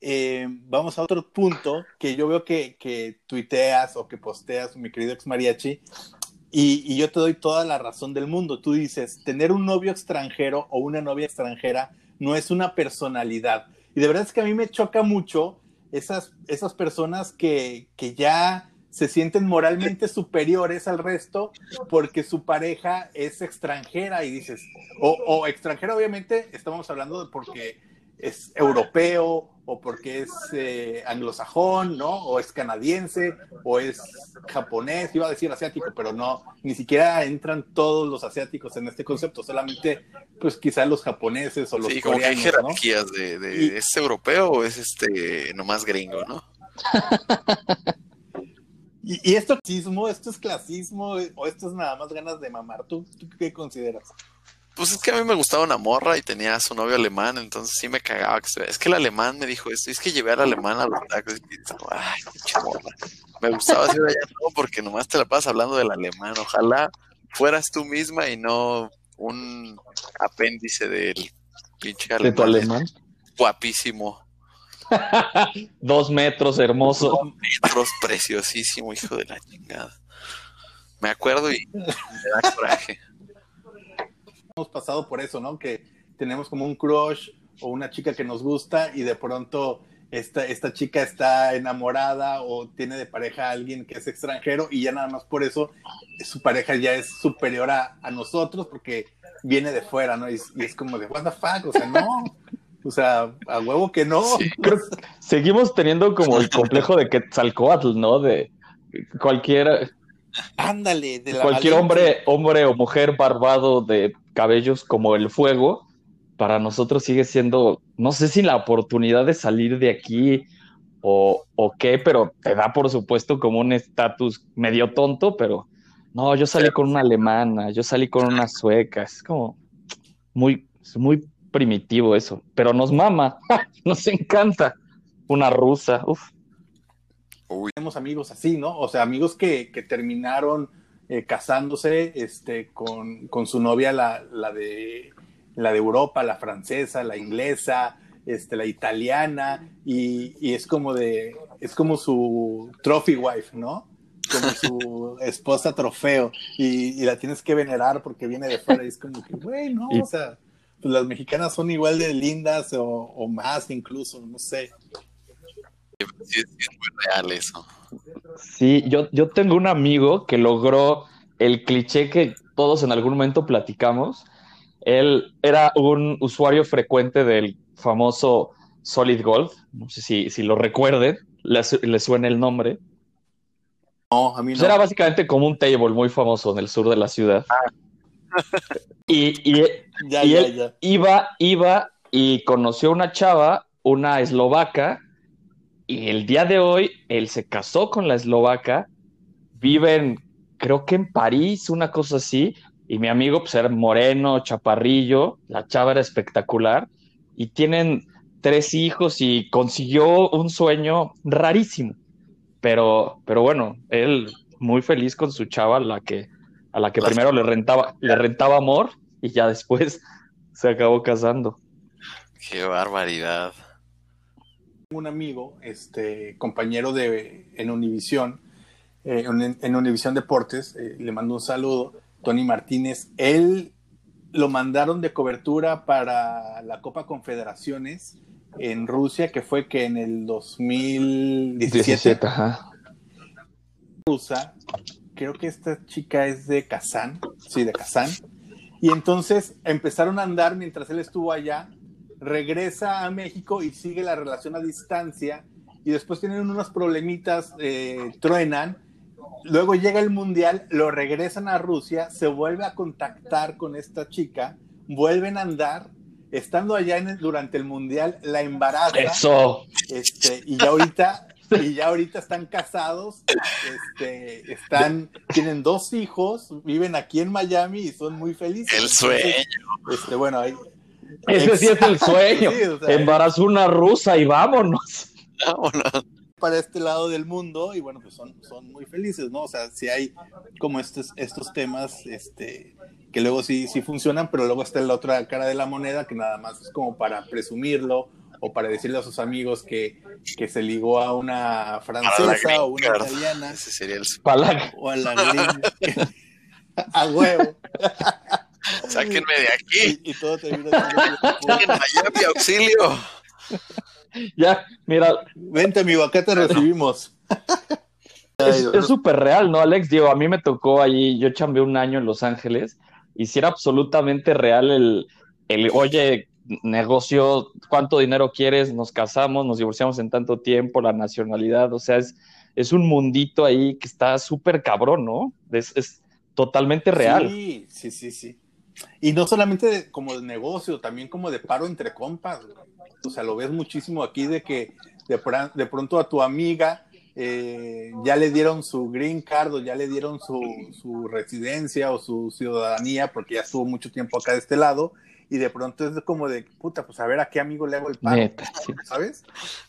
eh, vamos a otro punto que yo veo que, que tuiteas o que posteas, mi querido ex mariachi, y, y, yo te doy toda la razón del mundo. Tú dices, tener un novio extranjero o una novia extranjera no es una personalidad. Y de verdad es que a mí me choca mucho esas, esas personas que, que ya se sienten moralmente superiores al resto porque su pareja es extranjera y dices, o, o extranjera obviamente estamos hablando de porque es europeo o porque es eh, anglosajón, ¿no? O es canadiense o es japonés, iba a decir asiático, pero no, ni siquiera entran todos los asiáticos en este concepto, solamente pues quizás los japoneses o los sí, como que hay jerarquías de, ¿es europeo o es este nomás gringo, ¿no? y, y, esto clasismo, esto es clasismo o esto es nada más ganas de mamar, ¿tú, tú qué consideras? Pues es que a mí me gustaba una morra y tenía a su novio alemán, entonces sí me cagaba. Que se... Es que el alemán me dijo esto, es que llevé al alemán a los tacos y ay, pinche morra. Me gustaba decir allá no, porque nomás te la pasas hablando del alemán. Ojalá fueras tú misma y no un apéndice del pinche alemán. ¿De tu alemán? Guapísimo. Dos metros, hermoso. Dos metros, preciosísimo, hijo de la chingada. Me acuerdo y me da coraje hemos pasado por eso, ¿no? Que tenemos como un crush o una chica que nos gusta y de pronto esta, esta chica está enamorada o tiene de pareja a alguien que es extranjero y ya nada más por eso su pareja ya es superior a, nosotros porque viene de fuera, ¿no? Y, es como de, what the fuck, o sea, no. O sea, a huevo que no. seguimos teniendo como el complejo de Quetzalcoatl, ¿no? De cualquier Ándale, de cualquier hombre, hombre o mujer barbado de cabellos como el fuego, para nosotros sigue siendo, no sé si la oportunidad de salir de aquí o, o qué, pero te da por supuesto como un estatus medio tonto, pero no, yo salí con una alemana, yo salí con una sueca, es como muy, muy primitivo eso, pero nos mama, nos encanta una rusa, uff. Tenemos amigos así, ¿no? O sea, amigos que, que terminaron eh, casándose este, con, con, su novia, la, la, de, la de Europa, la francesa, la inglesa, este, la italiana, y, y, es como de, es como su trophy wife, ¿no? Como su esposa trofeo, y, y, la tienes que venerar porque viene de fuera, y es como que, güey, no, o sea, pues las mexicanas son igual de lindas o, o más incluso, no sé. Sí, es muy real eso. Sí, yo, yo tengo un amigo que logró el cliché que todos en algún momento platicamos. Él era un usuario frecuente del famoso Solid Gold. No sé si, si lo recuerden, le, suena el nombre. No, a mí pues no. era básicamente como un table muy famoso en el sur de la ciudad. Ah. Y, él iba, iba y conoció una chava, una eslovaca, y el día de hoy él se casó con la eslovaca, viven, creo que en París, una cosa así, y mi amigo pues era moreno, chaparrillo, la chava era espectacular, y tienen tres hijos y consiguió un sueño rarísimo. Pero, pero bueno, él muy feliz con su chava, la que, a la que primero le rentaba, le rentaba amor y ya después se acabó casando. Qué barbaridad un amigo, este, compañero de, en Univisión, eh, en, Univisión Deportes, eh, le mando un saludo, Tony Martínez, él lo mandaron de cobertura para la Copa Confederaciones en Rusia, que fue que en el 2017. ajá. Rusa, creo que esta chica es de Kazán, sí, de Kazán. Y entonces empezaron a andar mientras él estuvo allá, regresa a México y sigue la relación a distancia. Y después tienen unos problemitas, eh, truenan. Luego llega el mundial, lo regresan a Rusia, se vuelve a contactar con esta chica, vuelven a andar estando allá en durante el mundial, la embaraza. Eso. Este, y ya ahorita, y ya ahorita están casados, este, están, tienen dos hijos, viven aquí en Miami y son muy felices. El sueño. este, bueno, ahí. Ese sí es el sueño. Sí, una rusa y vámonos. Vámonos para este lado del mundo y bueno, pues son, son muy felices, ¿no? O sea, si hay como estos, estos temas este, que luego sí, sí funcionan, pero luego está la otra cara de la moneda que nada más es como para presumirlo o para decirle a sus amigos que, que se ligó a una francesa o una italiana. Ese sería el... O a la a huevo. Sáquenme de aquí. Y, todo termina Miami, auxilio. ya, mira. Vente, amigo, acá te recibimos. Es súper real, ¿no, Alex? Digo, a mí me tocó allí, yo chambeé un año en Los Ángeles y si era absolutamente real el, el, oye, negocio, ¿cuánto dinero quieres? Nos casamos, nos divorciamos en tanto tiempo, la nacionalidad, o sea, es, es un mundito ahí que está súper cabrón, ¿no? Es, es, totalmente real. Sí, sí, sí, sí. Y no solamente como de negocio, también como de paro entre compas. O sea, lo ves muchísimo aquí de que de, de pronto a tu amiga eh, ya le dieron su green card o ya le dieron su, su, residencia o su ciudadanía porque ya estuvo mucho tiempo acá de este lado y de pronto es como de, puta, pues a ver a qué amigo le hago el paro, ¿sabes?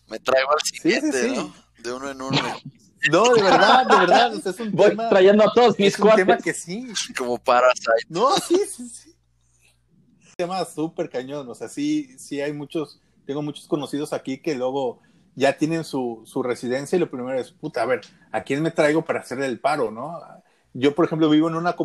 Me traigo al siguiente, ¿no? De uno en uno. No, de verdad, de verdad, es un Voy trayendo a todos mis es un tema que sí. Como Parasite. No, sí, sí, sí. Un tema súper cañón, o sea, sí, sí hay muchos tengo muchos conocidos aquí que luego ya tienen su, su, residencia y lo primero es, puta, a ver, ¿a quién me traigo para hacer el paro, no? Yo, por ejemplo, vivo en una,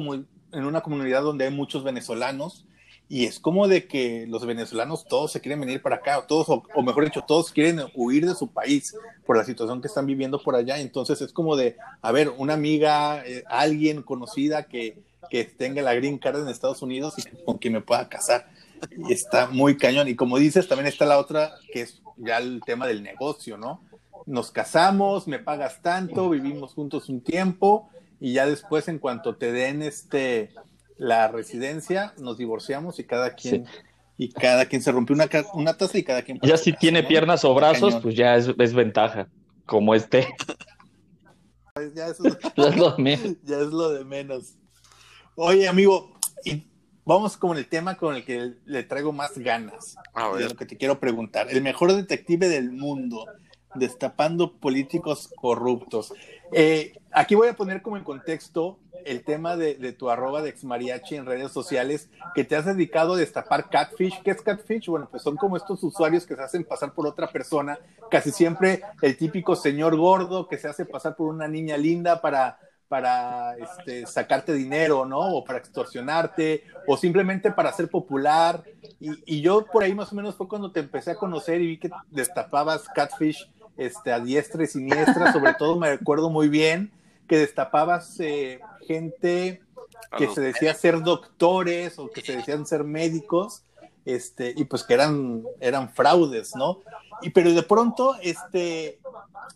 en una comunidad donde hay muchos venezolanos y es como de que los venezolanos todos se quieren venir para acá, todos, o, mejor dicho, todos quieren huir de su país por la situación que están viviendo por allá. Entonces es como de, a ver, una amiga, eh, alguien conocida que, que tenga la green card en Estados Unidos y con quien me pueda casar y está muy cañón. Y como dices, también está la otra, que es ya el tema del negocio, ¿no? Nos casamos, me pagas tanto, vivimos juntos un tiempo y ya después en cuanto te den este la residencia, nos divorciamos y cada quien y cada quien se rompió una, una taza y cada quien Ya si tiene piernas o brazos, pues ya es, es, ventaja, como este. Pues ya, eso, ya es lo de menos. Oye, amigo, y vamos con el tema con el que le traigo más ganas. De lo que te quiero preguntar. El mejor detective del mundo, destapando políticos corruptos. Eh, aquí voy a poner como en contexto el tema de, tu arroba de exmariachi en redes sociales, que te has dedicado a destapar catfish. ¿Qué es catfish? Bueno, pues son como estos usuarios que se hacen pasar por otra persona, casi siempre el típico señor gordo que se hace pasar por una niña linda para para este, sacarte dinero, ¿no? O para extorsionarte, o simplemente para ser popular. Y, yo por ahí más o menos fue cuando te empecé a conocer y vi que destapabas Catfish este, a diestra y siniestra, sobre todo me acuerdo muy bien que destapabas eh, gente que se decía ser doctores o que se decían ser médicos, este, y pues que eran, eran fraudes, ¿no? Y pero de pronto, este,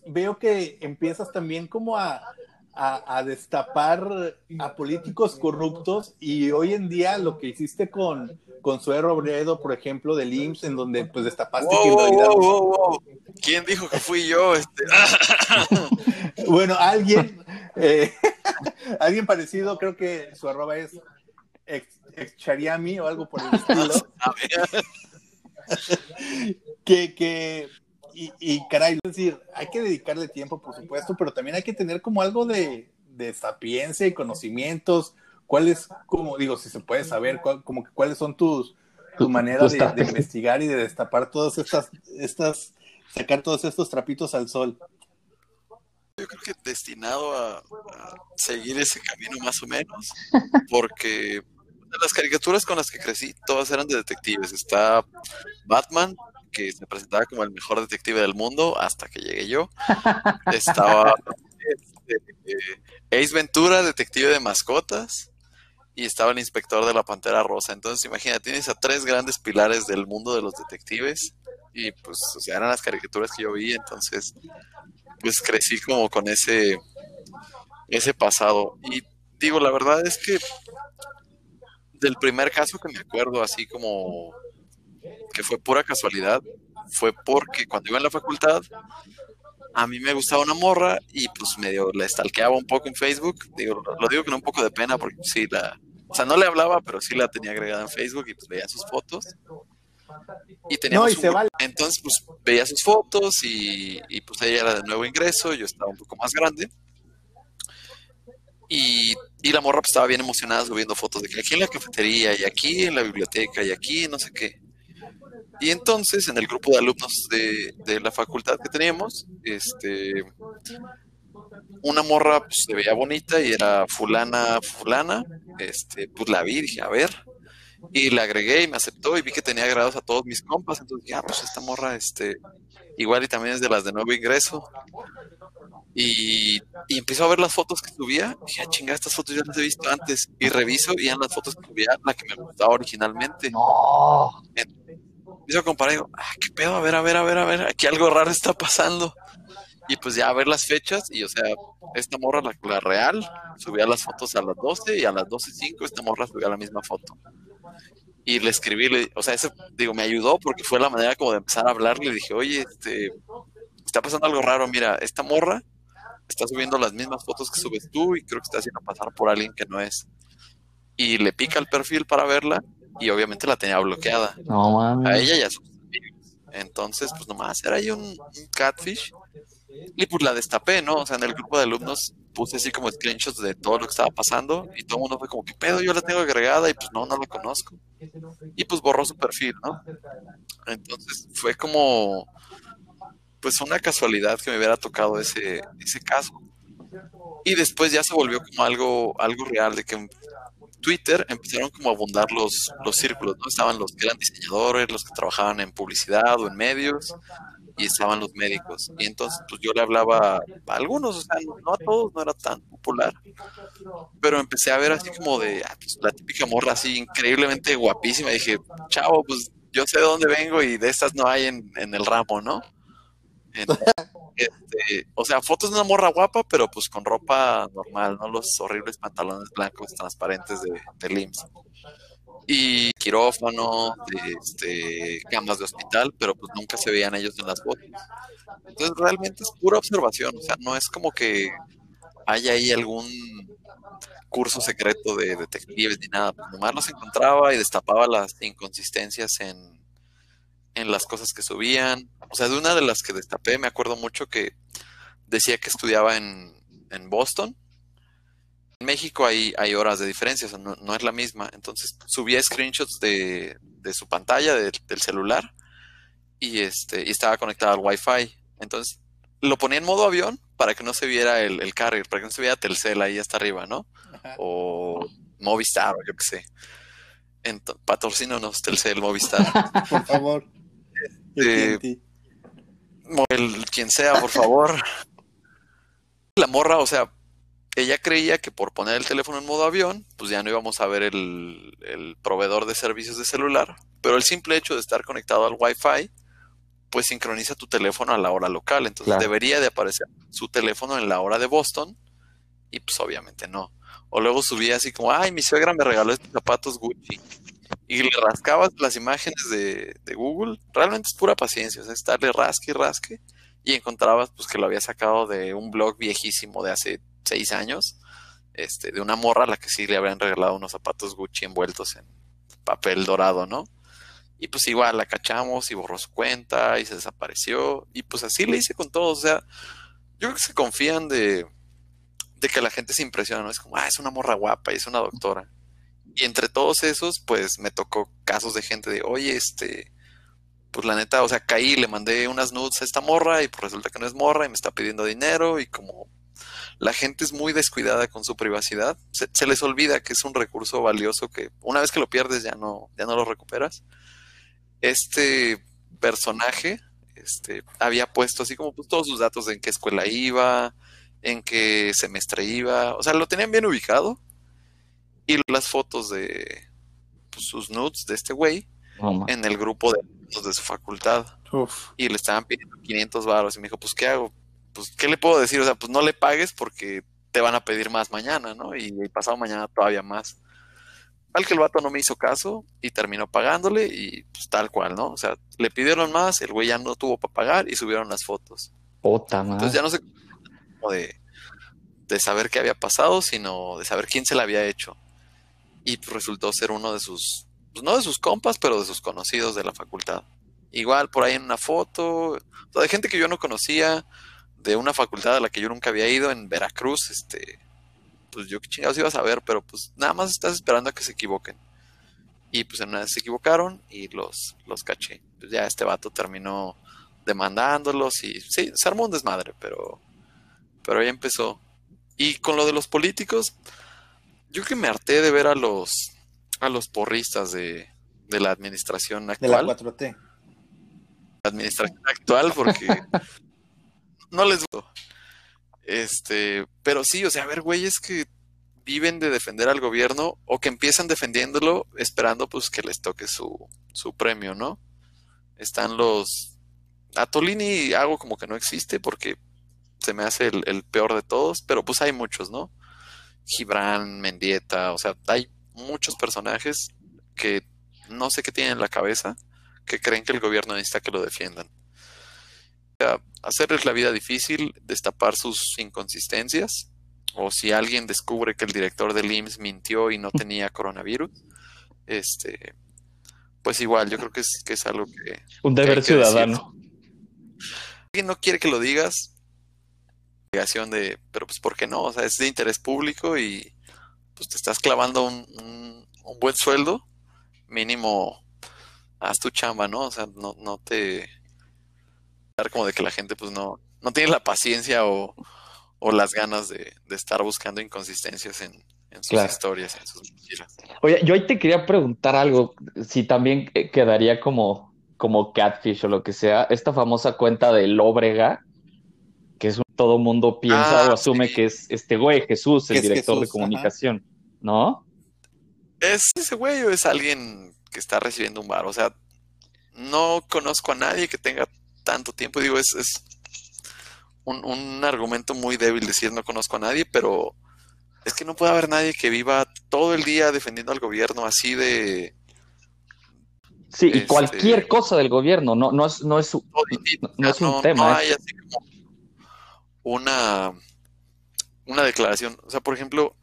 veo que empiezas también como a, a, destapar a políticos corruptos y hoy en día lo que hiciste con, con Sue Robredo, por ejemplo, del IMSS, en donde pues destapaste ¿Quién dijo que fui yo? Este? bueno, alguien, eh, alguien parecido, creo que su arroba es ex, Chariami o algo por el estilo. que, que y, caray, es decir, hay que dedicarle tiempo, por supuesto, pero también hay que tener como algo de, sapiencia y conocimientos. ¿Cuáles, como digo, si se puede saber, como que cuáles son tus, tu manera de, investigar y de destapar todas estas, estas, sacar todos estos trapitos al sol? Yo creo que destinado a, seguir ese camino más o menos, porque las caricaturas con las que crecí, todas eran de detectives. Está Batman, que se presentaba como el mejor detective del mundo hasta que llegué yo. Estaba este, Ace Ventura, detective de mascotas. Y estaba el inspector de la Pantera Rosa. Entonces, imagina, tienes a tres grandes pilares del mundo de los detectives. Y pues, o sea, eran las caricaturas que yo vi. Entonces, pues crecí como con ese, ese pasado. Y digo, la verdad es que del primer caso que me acuerdo, así como que fue pura casualidad, fue porque cuando iba en la facultad, a mí me gustaba una morra y pues medio la stalkeaba un poco en Facebook. Digo, lo digo con un poco de pena porque sí la, o sea, no le hablaba, pero sí la tenía agregada en Facebook y pues veía sus fotos. Y teníamos entonces pues veía sus fotos y, y pues ella era de nuevo ingreso, yo estaba un poco más grande. Y, la morra pues, estaba bien emocionada subiendo fotos de que aquí en la cafetería y aquí en la biblioteca y aquí no sé qué. Y entonces en el grupo de alumnos de, la facultad que teníamos, este, una morra pues, se veía bonita y era fulana, fulana, este, pues la vi, dije, a ver, y la agregué y me aceptó y vi que tenía grados a todos mis compas, entonces dije, ah, pues esta morra, este, igual y también es de las de nuevo ingreso. Y, y empiezo a ver las fotos que subía. Y dije, ah, chinga, estas fotos ya las he visto antes. Y reviso y eran las fotos que subía la que me gustaba originalmente. No. Empiezo a comparar y digo, ah, qué pedo, a ver, a ver, a ver, a ver, aquí algo raro está pasando. Y pues ya a ver las fechas, y o sea, esta morra, la, real, subía las fotos a las 12 y a las 12.05 esta morra subía la misma foto. Y le escribí, le, o sea, ese, digo, me ayudó porque fue la manera como de empezar a hablar. Le dije, oye, este, está pasando algo raro, mira, esta morra está subiendo las mismas fotos que subes tú y creo que está haciendo pasar por alguien que no es. Y le pica el perfil para verla y obviamente la tenía bloqueada. A ella y a sus amigos. Entonces, pues nomás era ahí un, catfish. Y pues la destapé, ¿no? O sea, en el grupo de alumnos puse así como screenshots de todo lo que estaba pasando y todo el mundo fue como, ¿qué pedo? Yo la tengo agregada y pues no, no la conozco. Y pues borró su perfil, ¿no? Entonces fue como pues una casualidad que me hubiera tocado ese, ese caso. Y después ya se volvió como algo, algo real, de que Twitter empezaron como a abundar los, los círculos, ¿no? Estaban los que eran diseñadores, los que trabajaban en publicidad o en medios, y estaban los médicos. Y entonces, pues yo le hablaba a algunos, o sea, no a todos, no era tan popular. Pero empecé a ver así como de ah, pues, la típica morra así increíblemente guapísima. Y dije, chavo, pues yo sé de dónde vengo y de estas no hay en, en el ramo, ¿no? Este, o sea, fotos de una morra guapa, pero pues con ropa normal, no los horribles pantalones blancos transparentes de, de LIMS. Y quirófano, este, camas de hospital, pero pues nunca se veían ellos en las fotos. Entonces realmente es pura observación, o sea, no es como que haya ahí algún curso secreto de detectives ni nada, pues nomás los encontraba y destapaba las inconsistencias en, en las cosas que subían. O sea, de una de las que destapé, me acuerdo mucho que decía que estudiaba en, Boston. En México hay, hay horas de diferencia, o sea, no, es la misma. Entonces subía screenshots de, su pantalla, del celular, y, este, y estaba conectado al Wi-Fi. Entonces lo ponía en modo avión para que no se viera el, el carrier, para que no se viera Telcel ahí hasta arriba, ¿no? O Movistar, o yo qué sé. Patrocínanos Telcel, Movistar. Por favor. El quien sea, por favor. La morra, o sea, ella creía que por poner el teléfono en modo avión, pues ya no íbamos a ver el, el proveedor de servicios de celular, pero el simple hecho de estar conectado al Wi-Fi, pues sincroniza tu teléfono a la hora local, entonces debería de aparecer su teléfono en la hora de Boston, y pues obviamente no. O luego subía así como, ay, mi suegra me regaló estos zapatos Gucci y le rascabas las imágenes de, Google, realmente es pura paciencia, o sea, estarle rasque y rasque, y encontrabas pues que lo había sacado de un blog viejísimo de hace seis años, este, de una morra a la que sí le habían regalado unos zapatos Gucci envueltos en papel dorado, ¿no? Y pues igual la cachamos y borró su cuenta y se desapareció. Y pues así le hice con todos. O sea, yo creo que se confían de, de que la gente se impresiona, ¿no? Es como, ah, es una morra guapa y es una doctora. Y entre todos esos, pues me tocó casos de gente de, oye, este, pues la neta, o sea, caí, le mandé unas nudes a esta morra y pues resulta que no es morra y me está pidiendo dinero y como la gente es muy descuidada con su privacidad. Se, les olvida que es un recurso valioso que una vez que lo pierdes ya no, ya no lo recuperas. Este personaje este, había puesto así como pues, todos sus datos de en qué escuela iba, en qué semestre iba, o sea, lo tenían bien ubicado. Y las fotos de pues, sus nudes de este güey en el grupo de, de su facultad. Y le estaban pidiendo 500 baros y me dijo, pues, ¿qué hago? Pues, ¿qué le puedo decir? O sea, pues no le pagues porque te van a pedir más mañana, ¿no? Y, y pasado mañana todavía más. Al que el vato no me hizo caso y terminó pagándole y pues tal cual, ¿no? O sea, le pidieron más, el güey ya no tuvo para pagar y subieron las fotos. Entonces ya no sé como de, de saber qué había pasado, sino de saber quién se la había hecho. Y resultó ser uno de sus, pues no de sus compas, pero de sus conocidos de la facultad. Igual por ahí en una foto, de gente que yo no conocía, de una facultad a la que yo nunca había ido en Veracruz, este, pues yo qué chingados iba a saber, pero pues nada más estás esperando a que se equivoquen. Y pues en una vez se equivocaron y los, los caché. Pues ya este vato terminó demandándolos y sí, se armó un desmadre, pero, pero ahí empezó. Y con lo de los políticos, yo que me harté de ver a los, a los porristas de, de la administración actual. De la 4T. La administración actual, porque no les. Este, pero sí, o sea, a ver, güeyes que viven de defender al gobierno o que empiezan defendiéndolo esperando pues que les toque su, su premio, ¿no? Están los... A Tolini hago como que no existe porque se me hace el, peor de todos, pero pues hay muchos, ¿no? Gibran, Mendieta, o sea, hay muchos personajes que no sé qué tienen en la cabeza, que creen que el gobierno necesita que lo defiendan. O sea, hacerles la vida difícil, destapar sus inconsistencias, o si alguien descubre que el director del IMSS mintió y no tenía coronavirus, este, pues igual, yo creo que es, que es algo que... Un deber ciudadano. alguien no quiere que lo digas, obligación de, pero pues ¿por qué no? O sea, es de interés público y pues te estás clavando un, un, un buen sueldo, mínimo haz tu chamba, ¿no? O sea, no, no te como de que la gente pues no, no tiene la paciencia o, las ganas de, estar buscando inconsistencias en, sus historias, en sus mentiras. Oye, yo ahí te quería preguntar algo, si también quedaría como, como catfish o lo que sea, esta famosa cuenta de Lóbrega, que es un, todo mundo piensa ah, o asume que es este güey, Jesús, el director de comunicación, ¿no? ¿Es ese güey o es alguien que está recibiendo un bar? O sea, no conozco a nadie que tenga tanto tiempo. Digo, es, es un, un, argumento muy débil decir no conozco a nadie, pero es que no puede haber nadie que viva todo el día defendiendo al gobierno así de... Sí, y este, cualquier cosa del gobierno, no, no es, no es, no, es un tema. No ¿eh? hay así como una, una declaración. O sea, por ejemplo,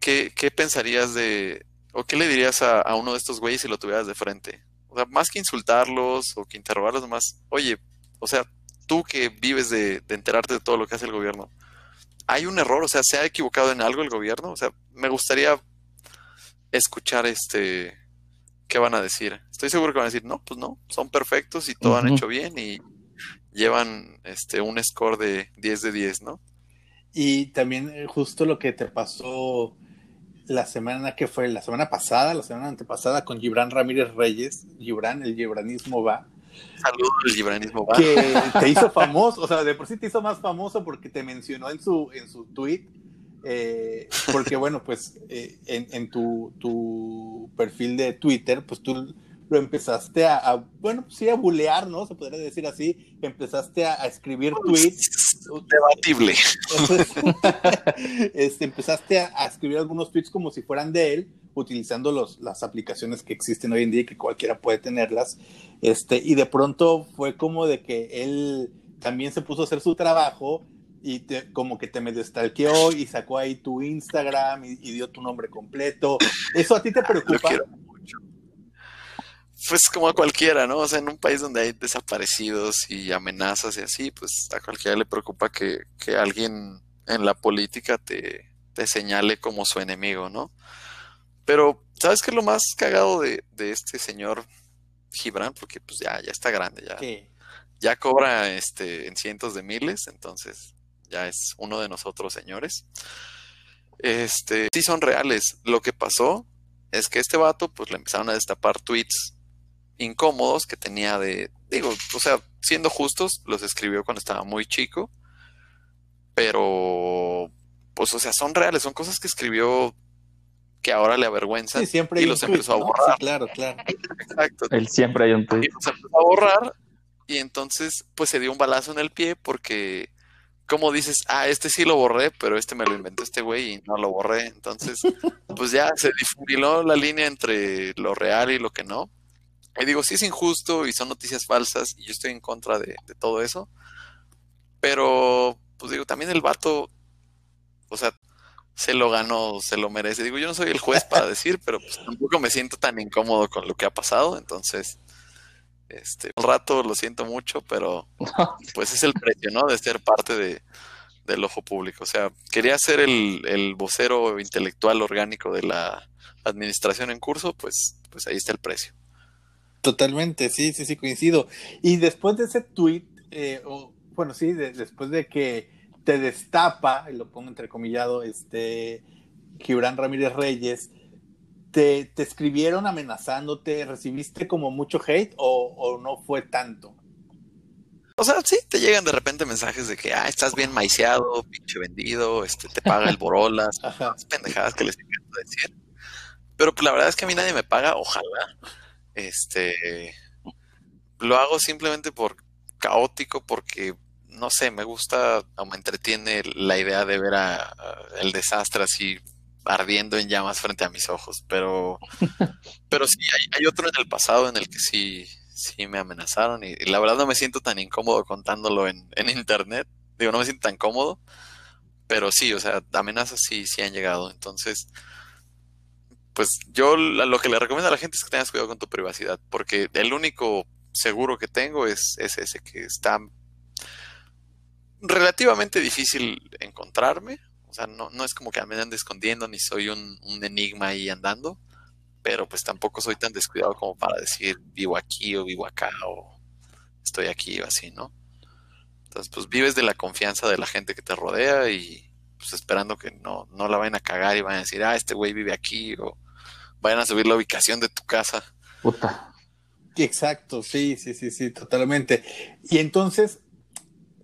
¿qué, qué pensarías de, o qué le dirías a, a uno de estos güeyes si lo tuvieras de frente? O sea, más que insultarlos o que interrogarlos más, oye, o sea, tú que vives de, enterarte de todo lo que hace el gobierno, ¿hay un error? O sea, ¿se ha equivocado en algo el gobierno? O sea, me gustaría escuchar este qué van a decir. Estoy seguro que van a decir, no, pues no, son perfectos y todo han hecho bien y llevan este un score de 10 de 10, ¿no? Y también eh, justo lo que te pasó la semana que fue, la semana pasada, la semana antepasada con Gibran Ramírez Reyes, Gibran, el gibranismo va. Saludos, el gibranismo va. Que te hizo famoso, o sea, de por sí te hizo más famoso porque te mencionó en su, en su tweet, eh, porque bueno, pues eh, en, en tu, tu, perfil de Twitter, pues tú lo empezaste a, bueno, pues sí, a bulear, ¿no? Se podría decir así. Empezaste a, escribir tweets. Debatible. este, empezaste a, escribir algunos tweets como si fueran de él, utilizando los, las aplicaciones que existen hoy en día y que cualquiera puede tenerlas. Este, y de pronto fue como de que él también se puso a hacer su trabajo y como que te medio stalkeó y sacó ahí tu Instagram y, y dio tu nombre completo. ¿Eso a ti te preocupa? Pues como a cualquiera, ¿no? O sea, en un país donde hay desaparecidos y amenazas y así, pues a cualquiera le preocupa que, alguien en la política te, te, señale como su enemigo, ¿no? Pero, ¿sabes qué es lo más cagado de, este señor Gibran? Porque pues ya, ya está grande, ya, ya cobra este en cientos de miles, entonces ya es uno de nosotros, señores. Este, sí son reales. Lo que pasó es que este vato, pues le empezaron a destapar tweets incómodos que tenía de, digo, o sea, siendo justos, los escribió cuando estaba muy chico, pero, pues, o sea, son reales, son cosas que escribió que ahora le avergüenza siempre y los empezó a borrar. claro, claro. Exacto. Él siempre hay un tweet. Y los empezó a borrar y entonces, pues, se dio un balazo en el pie porque como dices, ah, este sí lo borré, pero este me lo inventó este güey y no lo borré. Entonces, pues ya se difundiló la línea entre lo real y lo que no. Y digo, sí es injusto y son noticias falsas y yo estoy en contra de, todo eso. Pero, pues digo, también el vato, o sea, se lo ganó, se lo merece. Digo, yo no soy el juez para decir, pero pues tampoco me siento tan incómodo con lo que ha pasado. Entonces, este, un rato lo siento mucho, pero pues es el precio, ¿no? De ser parte de, del ojo público. O sea, quería ser el, el vocero intelectual orgánico de la administración en curso, pues, pues ahí está el precio. Totalmente, sí, sí, sí, coincido. Y después de ese tweet, eh, bueno, sí, después de que te destapa, y lo pongo entrecomillado, este, Gibran Ramírez Reyes, te, escribieron amenazándote, recibiste como mucho hate o, no fue tanto? O sea, sí, te llegan de repente mensajes de que, ah, estás bien maiciado, pinche vendido, este, te paga el Borolas, pendejadas que les encanta decir. Pero pues la verdad es que a mí nadie me paga, ojalá. Este, lo hago simplemente por caótico, porque, no sé, me gusta o me entretiene la idea de ver a el desastre así ardiendo en llamas frente a mis ojos, pero, pero sí, hay, otro en el pasado en el que sí, sí me amenazaron y, la verdad no me siento tan incómodo contándolo en, internet, digo, no me siento tan cómodo, pero sí, o sea, amenazas sí, sí han llegado, entonces, pues yo lo que le recomiendo a la gente es que tengas cuidado con tu privacidad, porque el único seguro que tengo es, es ese, que está relativamente difícil encontrarme, o sea, no, no es como que me ande escondiendo ni soy un, enigma ahí andando, pero pues tampoco soy tan descuidado como para decir vivo aquí o vivo acá o estoy aquí o así, ¿no? Entonces, pues vives de la confianza de la gente que te rodea y pues esperando que no, no la vayan a cagar y vayan a decir, ah, este güey vive aquí o vayan a subir la ubicación de tu casa. Puta. Exacto, sí, sí, sí, sí, totalmente. Y entonces,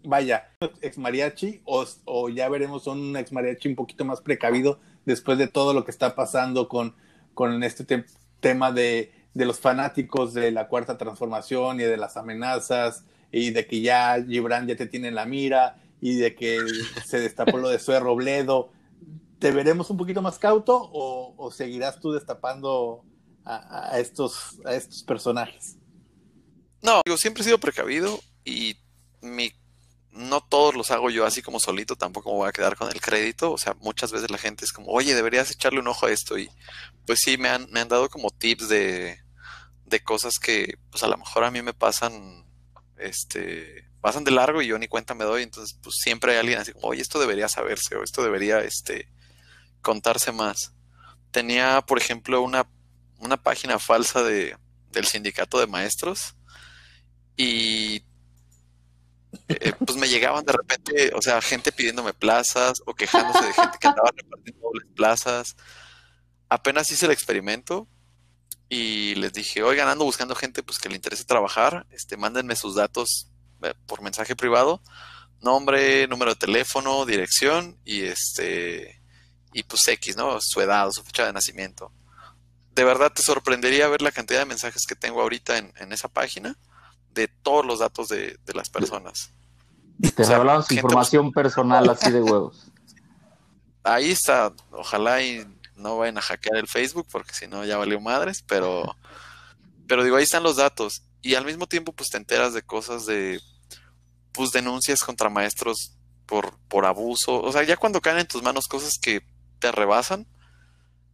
vaya, ex mariachi o, ya veremos un ex mariachi un poquito más precavido después de todo lo que está pasando con, con este tema de, de, los fanáticos de la cuarta transformación y de las amenazas y de que ya Gibran ya te tiene en la mira y de que se destapó lo de Sue Robledo. ¿Te veremos un poquito más cauto o, seguirás tú destapando a, estos, a estos personajes? No, digo, siempre he sido precavido y mi no todos los hago yo así como solito, tampoco me voy a quedar con el crédito. O sea, muchas veces la gente es como, oye, deberías echarle un ojo a esto. Y pues sí, me han, me han dado como tips de, de cosas que pues a lo mejor a mí me pasan, este, pasan de largo y yo ni cuenta me doy. Entonces, pues siempre hay alguien así como, oye, esto debería saberse o esto debería, este, contarse más. Tenía, por ejemplo, una, una página falsa de, del sindicato de maestros y eh, pues me llegaban de repente, o sea, gente pidiéndome plazas o quejándose de gente que andaba repartiendo dobles plazas. Apenas hice el experimento y les dije, oigan, ando buscando gente pues que le interese trabajar, este, mándenme sus datos eh, por mensaje privado, nombre, número de teléfono, dirección y este y pues X, ¿no? Su edad, su fecha de nacimiento. De verdad te sorprendería ver la cantidad de mensajes que tengo ahorita en, en esa página de todos los datos de, las personas. Te o su información personal así de huevos. Ahí está, ojalá y no vayan a hackear el Facebook porque si no ya valió madres, pero, pero digo, ahí están los datos y al mismo tiempo pues te enteras de cosas de, pues denuncias contra maestros por, por abuso, o sea, ya cuando caen en tus manos cosas que te rebasan,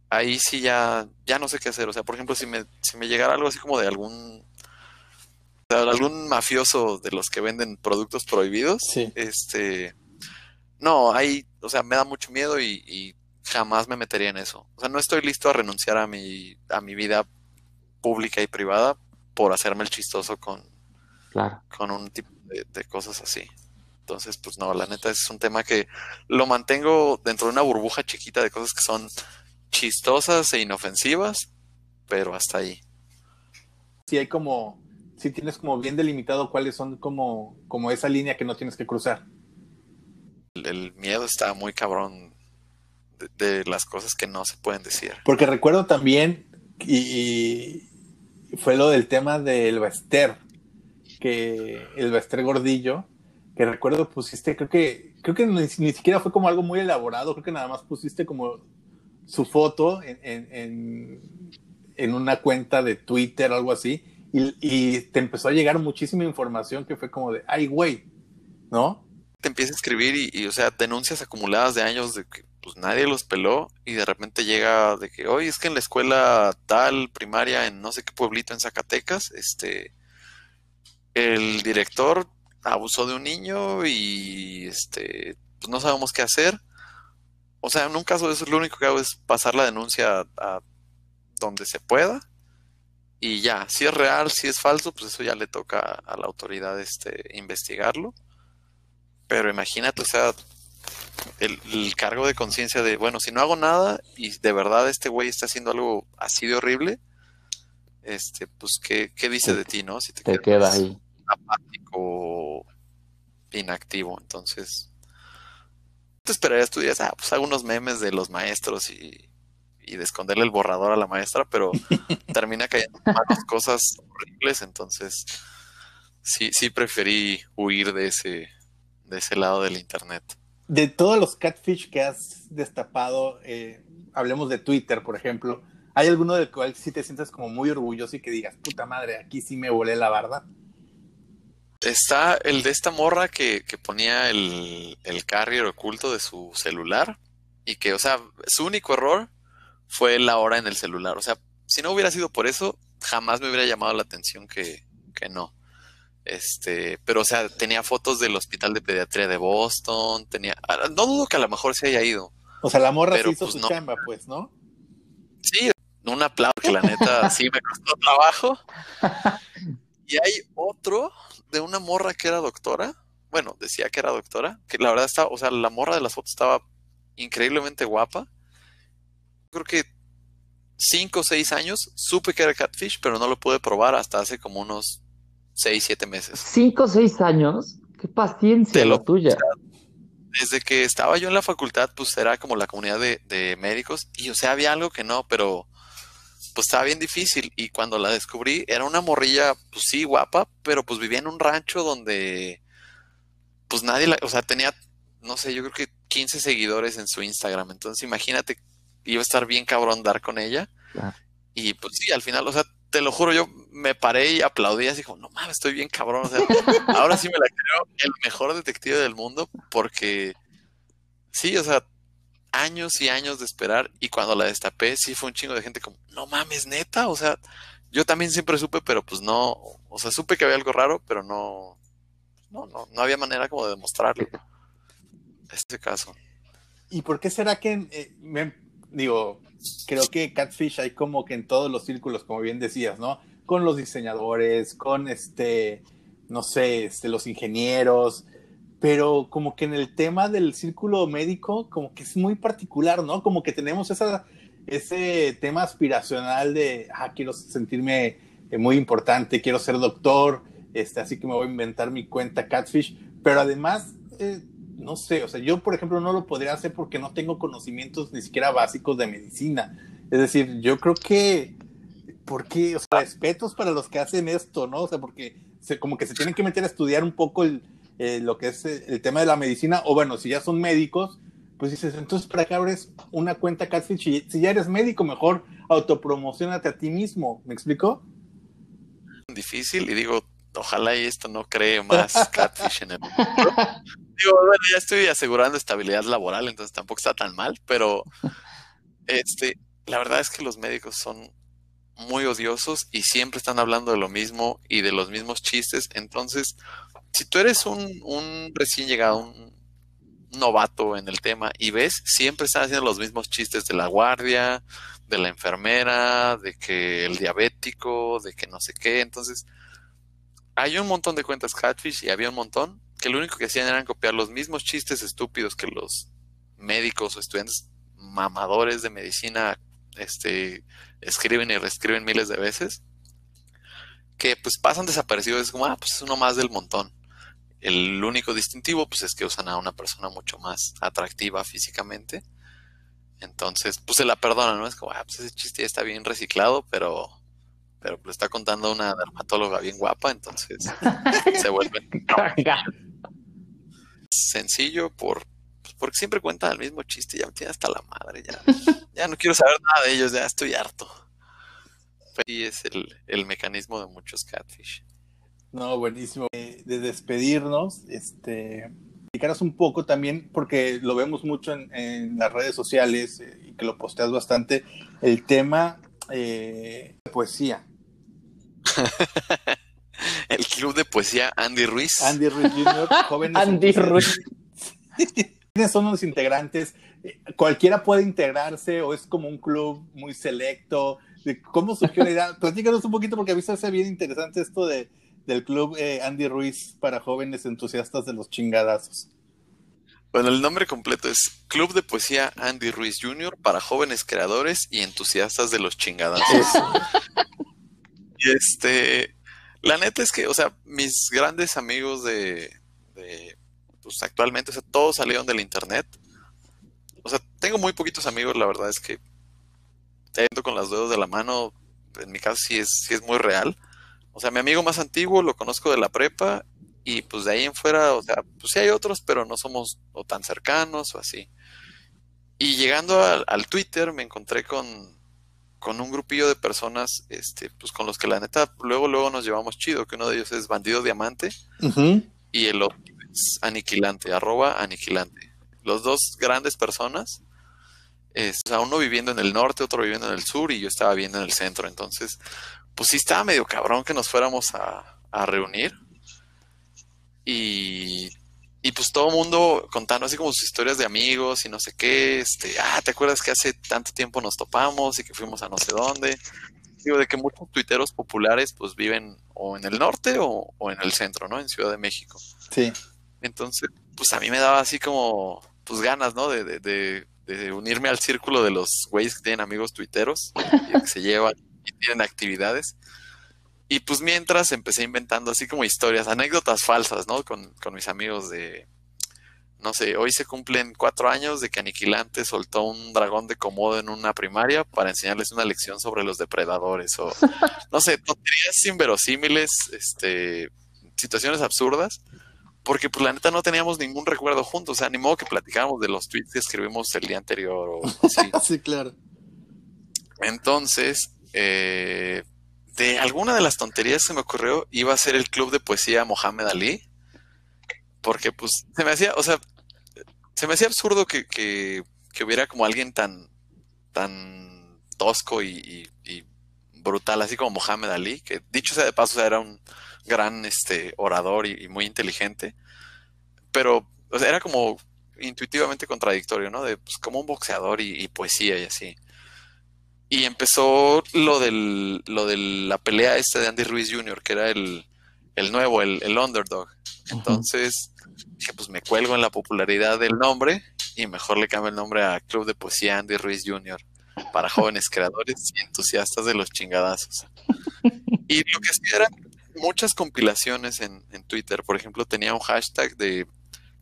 ahí sí ya, ya no sé qué hacer, o sea, por ejemplo, si me, si me llegara algo así como de algún algún mafioso de los que venden productos prohibidos, este, no, hay, o sea, me da mucho miedo y, jamás me metería en eso. O sea, no estoy listo a renunciar a mi, a mi vida pública y privada por hacerme el chistoso con, con un tipo de, cosas así. Entonces, pues no, la neta es un tema que lo mantengo dentro de una burbuja chiquita de cosas que son chistosas e inofensivas, pero hasta ahí. Sí hay como, sí tienes como bien delimitado cuáles son como, como esa línea que no tienes que cruzar. El, miedo está muy cabrón de, las cosas que no se pueden decir. Porque recuerdo también, y, fue lo del tema del Bester, que el Bester Gordillo, que recuerdo pusiste, creo que, creo que ni, siquiera fue como algo muy elaborado, creo que nada más pusiste como su foto en, en, una cuenta de Twitter algo así, y, te empezó a llegar muchísima información que fue como de, ay, güey, ¿no? Te empieza a escribir y, o sea, denuncias acumuladas de años de que pues nadie los peló y de repente llega de que, oye, es que en la escuela tal, primaria, en no sé qué pueblito en Zacatecas, este, el director abusó de un niño y este, pues no sabemos qué hacer. O sea, en un caso de eso lo único que hago es pasar la denuncia a, donde se pueda y ya, si es real, si es falso, pues eso ya le toca a la autoridad este investigarlo. Pero imagínate, o sea, el, cargo de conciencia de, bueno, si no hago nada y de verdad este güey está haciendo algo así de horrible, este, pues, ¿qué, qué dice de ti, no? Si te, te queda ahí apático, inactivo. Entonces, te esperarías, tú dirías, ah, pues hago unos memes de los maestros y, y de esconderle el borrador a la maestra, pero termina cayendo cosas horribles. Entonces, sí, sí preferí huir de ese, de ese lado del internet. De todos los catfish que has destapado, eh, hablemos de Twitter, por ejemplo, ¿hay alguno del cual sí te sientes como muy orgulloso y que digas, puta madre, aquí sí me volé la barda? Está el de esta morra que, ponía el, el carrier oculto de su celular y que, o sea, su único error fue la hora en el celular. O sea, si no hubiera sido por eso, jamás me hubiera llamado la atención que, que no. Este, pero o sea, tenía fotos del hospital de pediatría de Boston, tenía, ah, no dudo que a lo mejor se haya ido. O sea, la morra hizo pues, su chamba, pues, ¿no? Sí, un aplauso que la neta sí me costó trabajo. Y hay otro de una morra que era doctora. Bueno, decía que era doctora. Que la verdad estaba, o sea, la morra de las fotos estaba increíblemente guapa. Creo que cinco o seis años supe que era catfish, pero no lo pude probar hasta hace como unos seis, siete meses. ¿Cinco o seis años? Qué paciencia lo, tuya. desde que estaba yo en la facultad, pues era como la comunidad de, de médicos. Y o sea, había algo que no, pero pues estaba bien difícil. Y cuando la descubrí, era una morrilla, pues sí, guapa, pero pues vivía en un rancho donde, pues nadie la, o sea, tenía, no sé, yo creo que 15 seguidores en su Instagram. Entonces imagínate, iba a estar bien cabrón dar con ella. Y pues sí, al final, o sea, te lo juro, yo me paré y aplaudí así como, no mames, estoy bien cabrón. O sea, ahora sí me la creo el mejor detective del mundo porque sí, o sea, años y años de esperar y cuando la destapé sí fue un chingo de gente como, no mames, neta, o sea, yo también siempre supe, pero pues no, o sea, supe que había algo raro, pero no, no, no, no había manera como de demostrarlo. Este caso. ¿Y por qué será que, eh, digo, creo que Catfish hay como que en todos los círculos, como bien decías, ¿no? Con los diseñadores, con este, no sé, este, los ingenieros, pero como que en el tema del círculo médico, como que es muy particular, ¿no? Como que tenemos esa, ese tema aspiracional de, ah, quiero sentirme eh, muy importante, quiero ser doctor, este, así que me voy a inventar mi cuenta Catfish, pero además, eh, no sé, o sea, yo por ejemplo no lo podría hacer porque no tengo conocimientos ni siquiera básicos de medicina. Es decir, yo creo que, porque, o sea, respetos para los que hacen esto, ¿no? O sea, porque se, como que se tienen que meter a estudiar un poco el, eh, lo que es eh, el tema de la medicina, o bueno, si ya son médicos, pues dices, entonces, ¿para qué abres una cuenta Catfish? Si ya eres médico, mejor autopromocionate a ti mismo, ¿me explico? Difícil, y digo, ojalá y esto no cree más Catfish en el mundo. digo, bueno, ya estoy asegurando estabilidad laboral, entonces tampoco está tan mal, pero este, la verdad es que los médicos son muy odiosos y siempre están hablando de lo mismo y de los mismos chistes, entonces si tú eres un, recién llegado, un novato en el tema y ves, siempre están haciendo los mismos chistes de la guardia, de la enfermera, de que el diabético, de que no sé qué. Entonces, hay un montón de cuentas catfish y había un montón. que lo único que hacían eran copiar los mismos chistes estúpidos que los médicos o estudiantes mamadores de medicina este, escriben y reescriben miles de veces, que pues pasan desaparecidos, es como, ah, pues es uno más del montón. El único distintivo pues es que usan a una persona mucho más atractiva físicamente. Entonces, pues se la perdona, ¿no? Es como, ah, pues ese chiste ya está bien reciclado, pero pero lo está contando una dermatóloga bien guapa, entonces se vuelve sencillo por pues, porque siempre cuentan el mismo chiste, ya me tiene hasta la madre, ya, ya no quiero saber nada de ellos, ya estoy harto. Y es el, mecanismo de muchos catfish. No, buenísimo. Eh, de despedirnos, este, explicaras un poco también, porque lo vemos mucho en, las redes sociales eh, y que lo posteas bastante, el tema eh, de poesía. el club de poesía Andy Ruiz. Andy Ruiz Jr., jóvenes. Andy Ruiz. ¿Quiénes son los integrantes? ¿Cualquiera puede integrarse o es como un club muy selecto? ¿Cómo surgió la idea? Platícanos un poquito porque a mí se hace bien interesante esto de, del club eh, Andy Ruiz para jóvenes entusiastas de los chingadazos. Bueno, el nombre completo es Club de Poesía Andy Ruiz Jr. para jóvenes creadores y entusiastas de los chingadazos. y este, la neta es que, o sea, mis grandes amigos de, de pues actualmente, o sea, todos salieron del internet. O sea, tengo muy poquitos amigos, la verdad es que te con las dedos de la mano, en mi caso sí es, sí es muy real. O sea, mi amigo más antiguo lo conozco de la prepa y pues de ahí en fuera, o sea, pues sí hay otros, pero no somos o tan cercanos o así. Y llegando al, Twitter me encontré con, con un grupillo de personas, este, pues con los que la neta luego, luego nos llevamos chido, que uno de ellos es Bandido Diamante y el otro es Aniquilante, arroba Aniquilante. Los dos grandes personas, es, o sea, uno viviendo en el norte, otro viviendo en el sur y yo estaba viviendo en el centro. Entonces, pues sí estaba medio cabrón que nos fuéramos a, a reunir y, y pues todo el mundo contando así como sus historias de amigos y no sé qué, este, ah, ¿te acuerdas que hace tanto tiempo nos topamos y que fuimos a no sé dónde? Digo, de que muchos tuiteros populares pues viven o en el norte o, en el centro, ¿no? En Ciudad de México. Sí. Entonces, pues a mí me daba así como, pues ganas, ¿no? De, de, de, unirme al círculo de los güeyes que tienen amigos tuiteros y que se llevan tienen actividades. Y pues mientras empecé inventando así como historias, anécdotas falsas, ¿no? Con, mis amigos de, no sé, hoy se cumplen cuatro años de que Aniquilante soltó un dragón de Komodo en una primaria para enseñarles una lección sobre los depredadores o, no sé, tonterías inverosímiles, este, situaciones absurdas, porque pues la neta no teníamos ningún recuerdo juntos, o sea, ni modo que platicáramos de los tweets que escribimos el día anterior o así. sí, claro. Entonces, eh, de alguna de las tonterías que me ocurrió iba a ser el club de poesía Mohamed Ali. Porque pues se me hacía, o sea, se me hacía absurdo que, que, hubiera como alguien tan, tan tosco y, brutal, así como Mohamed Ali, que dicho sea de paso, era un gran este, orador y, muy inteligente. Pero era como intuitivamente contradictorio, ¿no? De pues como un boxeador y poesía y así. Y empezó lo del lo de la pelea esta de Andy Ruiz Jr., que era el, nuevo, el, underdog. Entonces dije, pues me cuelgo en la popularidad del nombre y mejor le cambio el nombre a Club de Poesía Andy Ruiz Jr. para jóvenes creadores y entusiastas de los chingadazos. Y lo que hacía eran muchas compilaciones en, en Twitter. Por ejemplo, tenía un hashtag de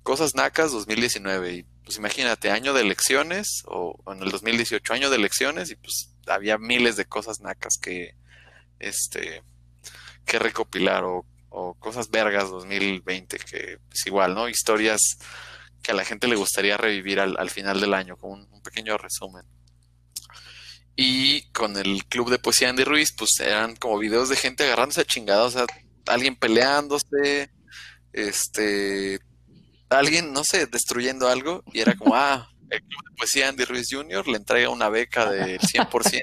Cosas Nacas 2019 y pues imagínate, año de elecciones o, en el 2018 año de elecciones y pues había miles de cosas nacas que este que recopilar o, cosas vergas 2020 que es igual, ¿no? Historias que a la gente le gustaría revivir al, final del año, con un, pequeño resumen. Y con el club de poesía Andy Ruiz, pues eran como videos de gente agarrándose a chingados, o sea, alguien peleándose, este, alguien, no sé, destruyendo algo y era como, ah, el club de poesía Andy Ruiz Jr. le entrega una beca del 100%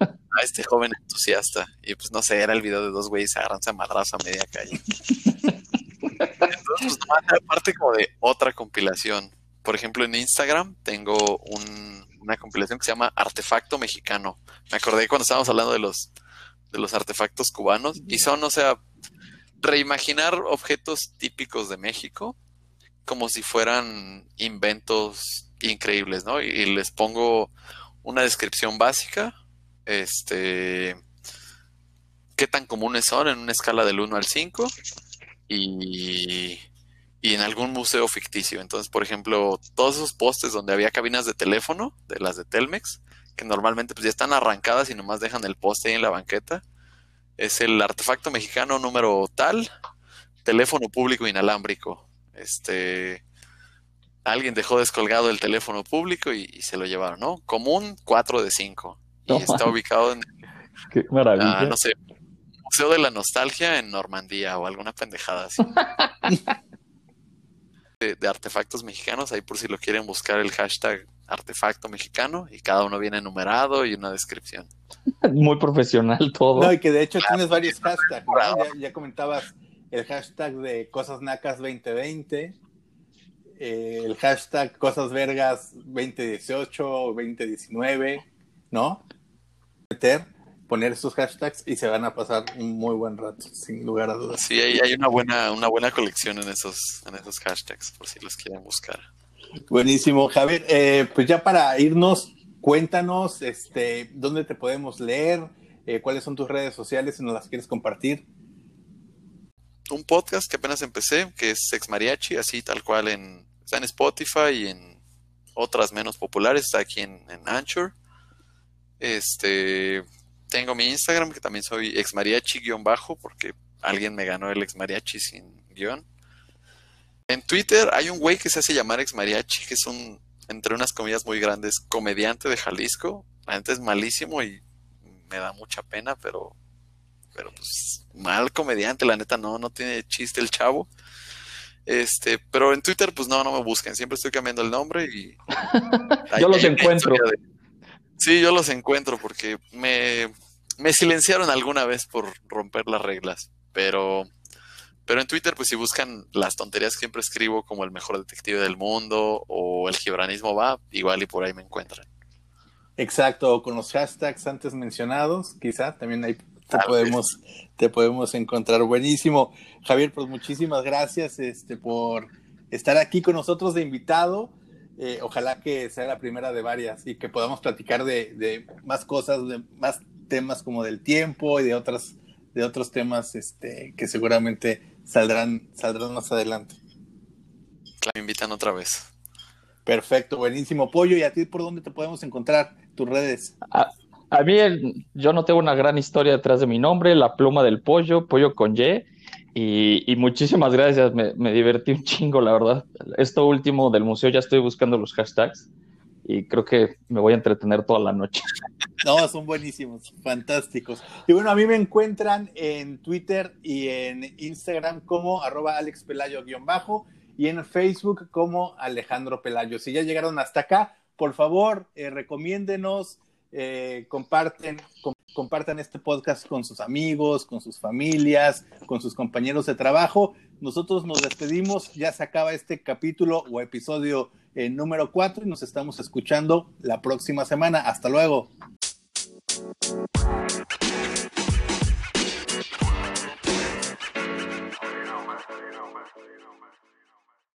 a este joven entusiasta. Y pues no sé, era el video de dos güeyes agarrándose a madrazo a media calle. Entonces, pues aparte como de otra compilación. Por ejemplo, en Instagram tengo una compilación que se llama Artefacto Mexicano. Me acordé cuando estábamos hablando de los, de los artefactos cubanos y son, o sea, reimaginar objetos típicos de México como si fueran inventos increíbles, ¿no? Y, les pongo una descripción básica, este, qué tan comunes son en una escala del 1 al 5 y, y en algún museo ficticio. Entonces, por ejemplo, todos esos postes donde había cabinas de teléfono, de las de Telmex, que normalmente pues ya están arrancadas y nomás dejan el poste ahí en la banqueta, es el artefacto mexicano número tal, teléfono público inalámbrico. Este, alguien dejó descolgado el teléfono público y, se lo llevaron, ¿no? Común 4 de 5. Y está ubicado en. Qué maravilla. Ah, no sé, Museo de la Nostalgia en Normandía o alguna pendejada así. de, artefactos mexicanos, ahí por si lo quieren buscar el hashtag artefacto mexicano y cada uno viene numerado y una descripción. Muy profesional todo. No, y que de hecho tienes varios hashtags, ya, ya, comentabas el hashtag de Cosas Nacas 2020, eh, el hashtag Cosas Vergas 2018 o 2019, ¿no? Meter, poner esos hashtags y se van a pasar un muy buen rato, sin lugar a dudas. Sí, hay, hay una buena, una buena colección en esos, en esos hashtags, por si los quieren buscar. Buenísimo, Javier. Eh, pues ya para irnos, cuéntanos este, dónde te podemos leer, eh, cuáles son tus redes sociales si nos las quieres compartir un podcast que apenas empecé, que es Sex Mariachi, así tal cual en, está en Spotify y en otras menos populares, está aquí en, Anchor. Este, tengo mi Instagram, que también soy exmariachi-bajo, porque alguien me ganó el exmariachi sin guion. En Twitter hay un güey que se hace llamar exmariachi, que es un, entre unas comillas muy grandes, comediante de Jalisco. La gente es malísimo y me da mucha pena, pero pero pues mal comediante, la neta no, no tiene chiste el chavo. Este, pero en Twitter, pues no, no me busquen, siempre estoy cambiando el nombre y. yo los encuentro. Sí, yo los encuentro porque me, me silenciaron alguna vez por romper las reglas, pero. Pero en Twitter, pues si buscan las tonterías que siempre escribo, como el mejor detective del mundo o el gibranismo va, igual y por ahí me encuentran. Exacto, con los hashtags antes mencionados, quizá también hay te podemos, te podemos encontrar. Buenísimo. Javier, pues muchísimas gracias este, por estar aquí con nosotros de invitado. Eh, ojalá que sea la primera de varias y que podamos platicar de, más cosas, de más temas como del tiempo y de otras de otros temas este, que seguramente saldrán, saldrán más adelante. Claro, me invitan otra vez. Perfecto, buenísimo. Pollo, ¿y a ti por dónde te podemos encontrar? Tus redes. Ah, a mí yo no tengo una gran historia detrás de mi nombre, la pluma del pollo, pollo con Y, y, muchísimas gracias, me, divertí un chingo, la verdad. Esto último del museo ya estoy buscando los hashtags y creo que me voy a entretener toda la noche. No, son buenísimos, fantásticos. Y bueno, a mí me encuentran en Twitter y en Instagram como arroba alexpelayo-bajo y en Facebook como Alejandro Pelayo. Si ya llegaron hasta acá, por favor, eh, recomiéndenos, eh, comparten, compartan este podcast con sus amigos, con sus familias, con sus compañeros de trabajo. Nosotros nos despedimos, ya se acaba este capítulo o episodio eh, número 4 y nos estamos escuchando la próxima semana. Hasta luego.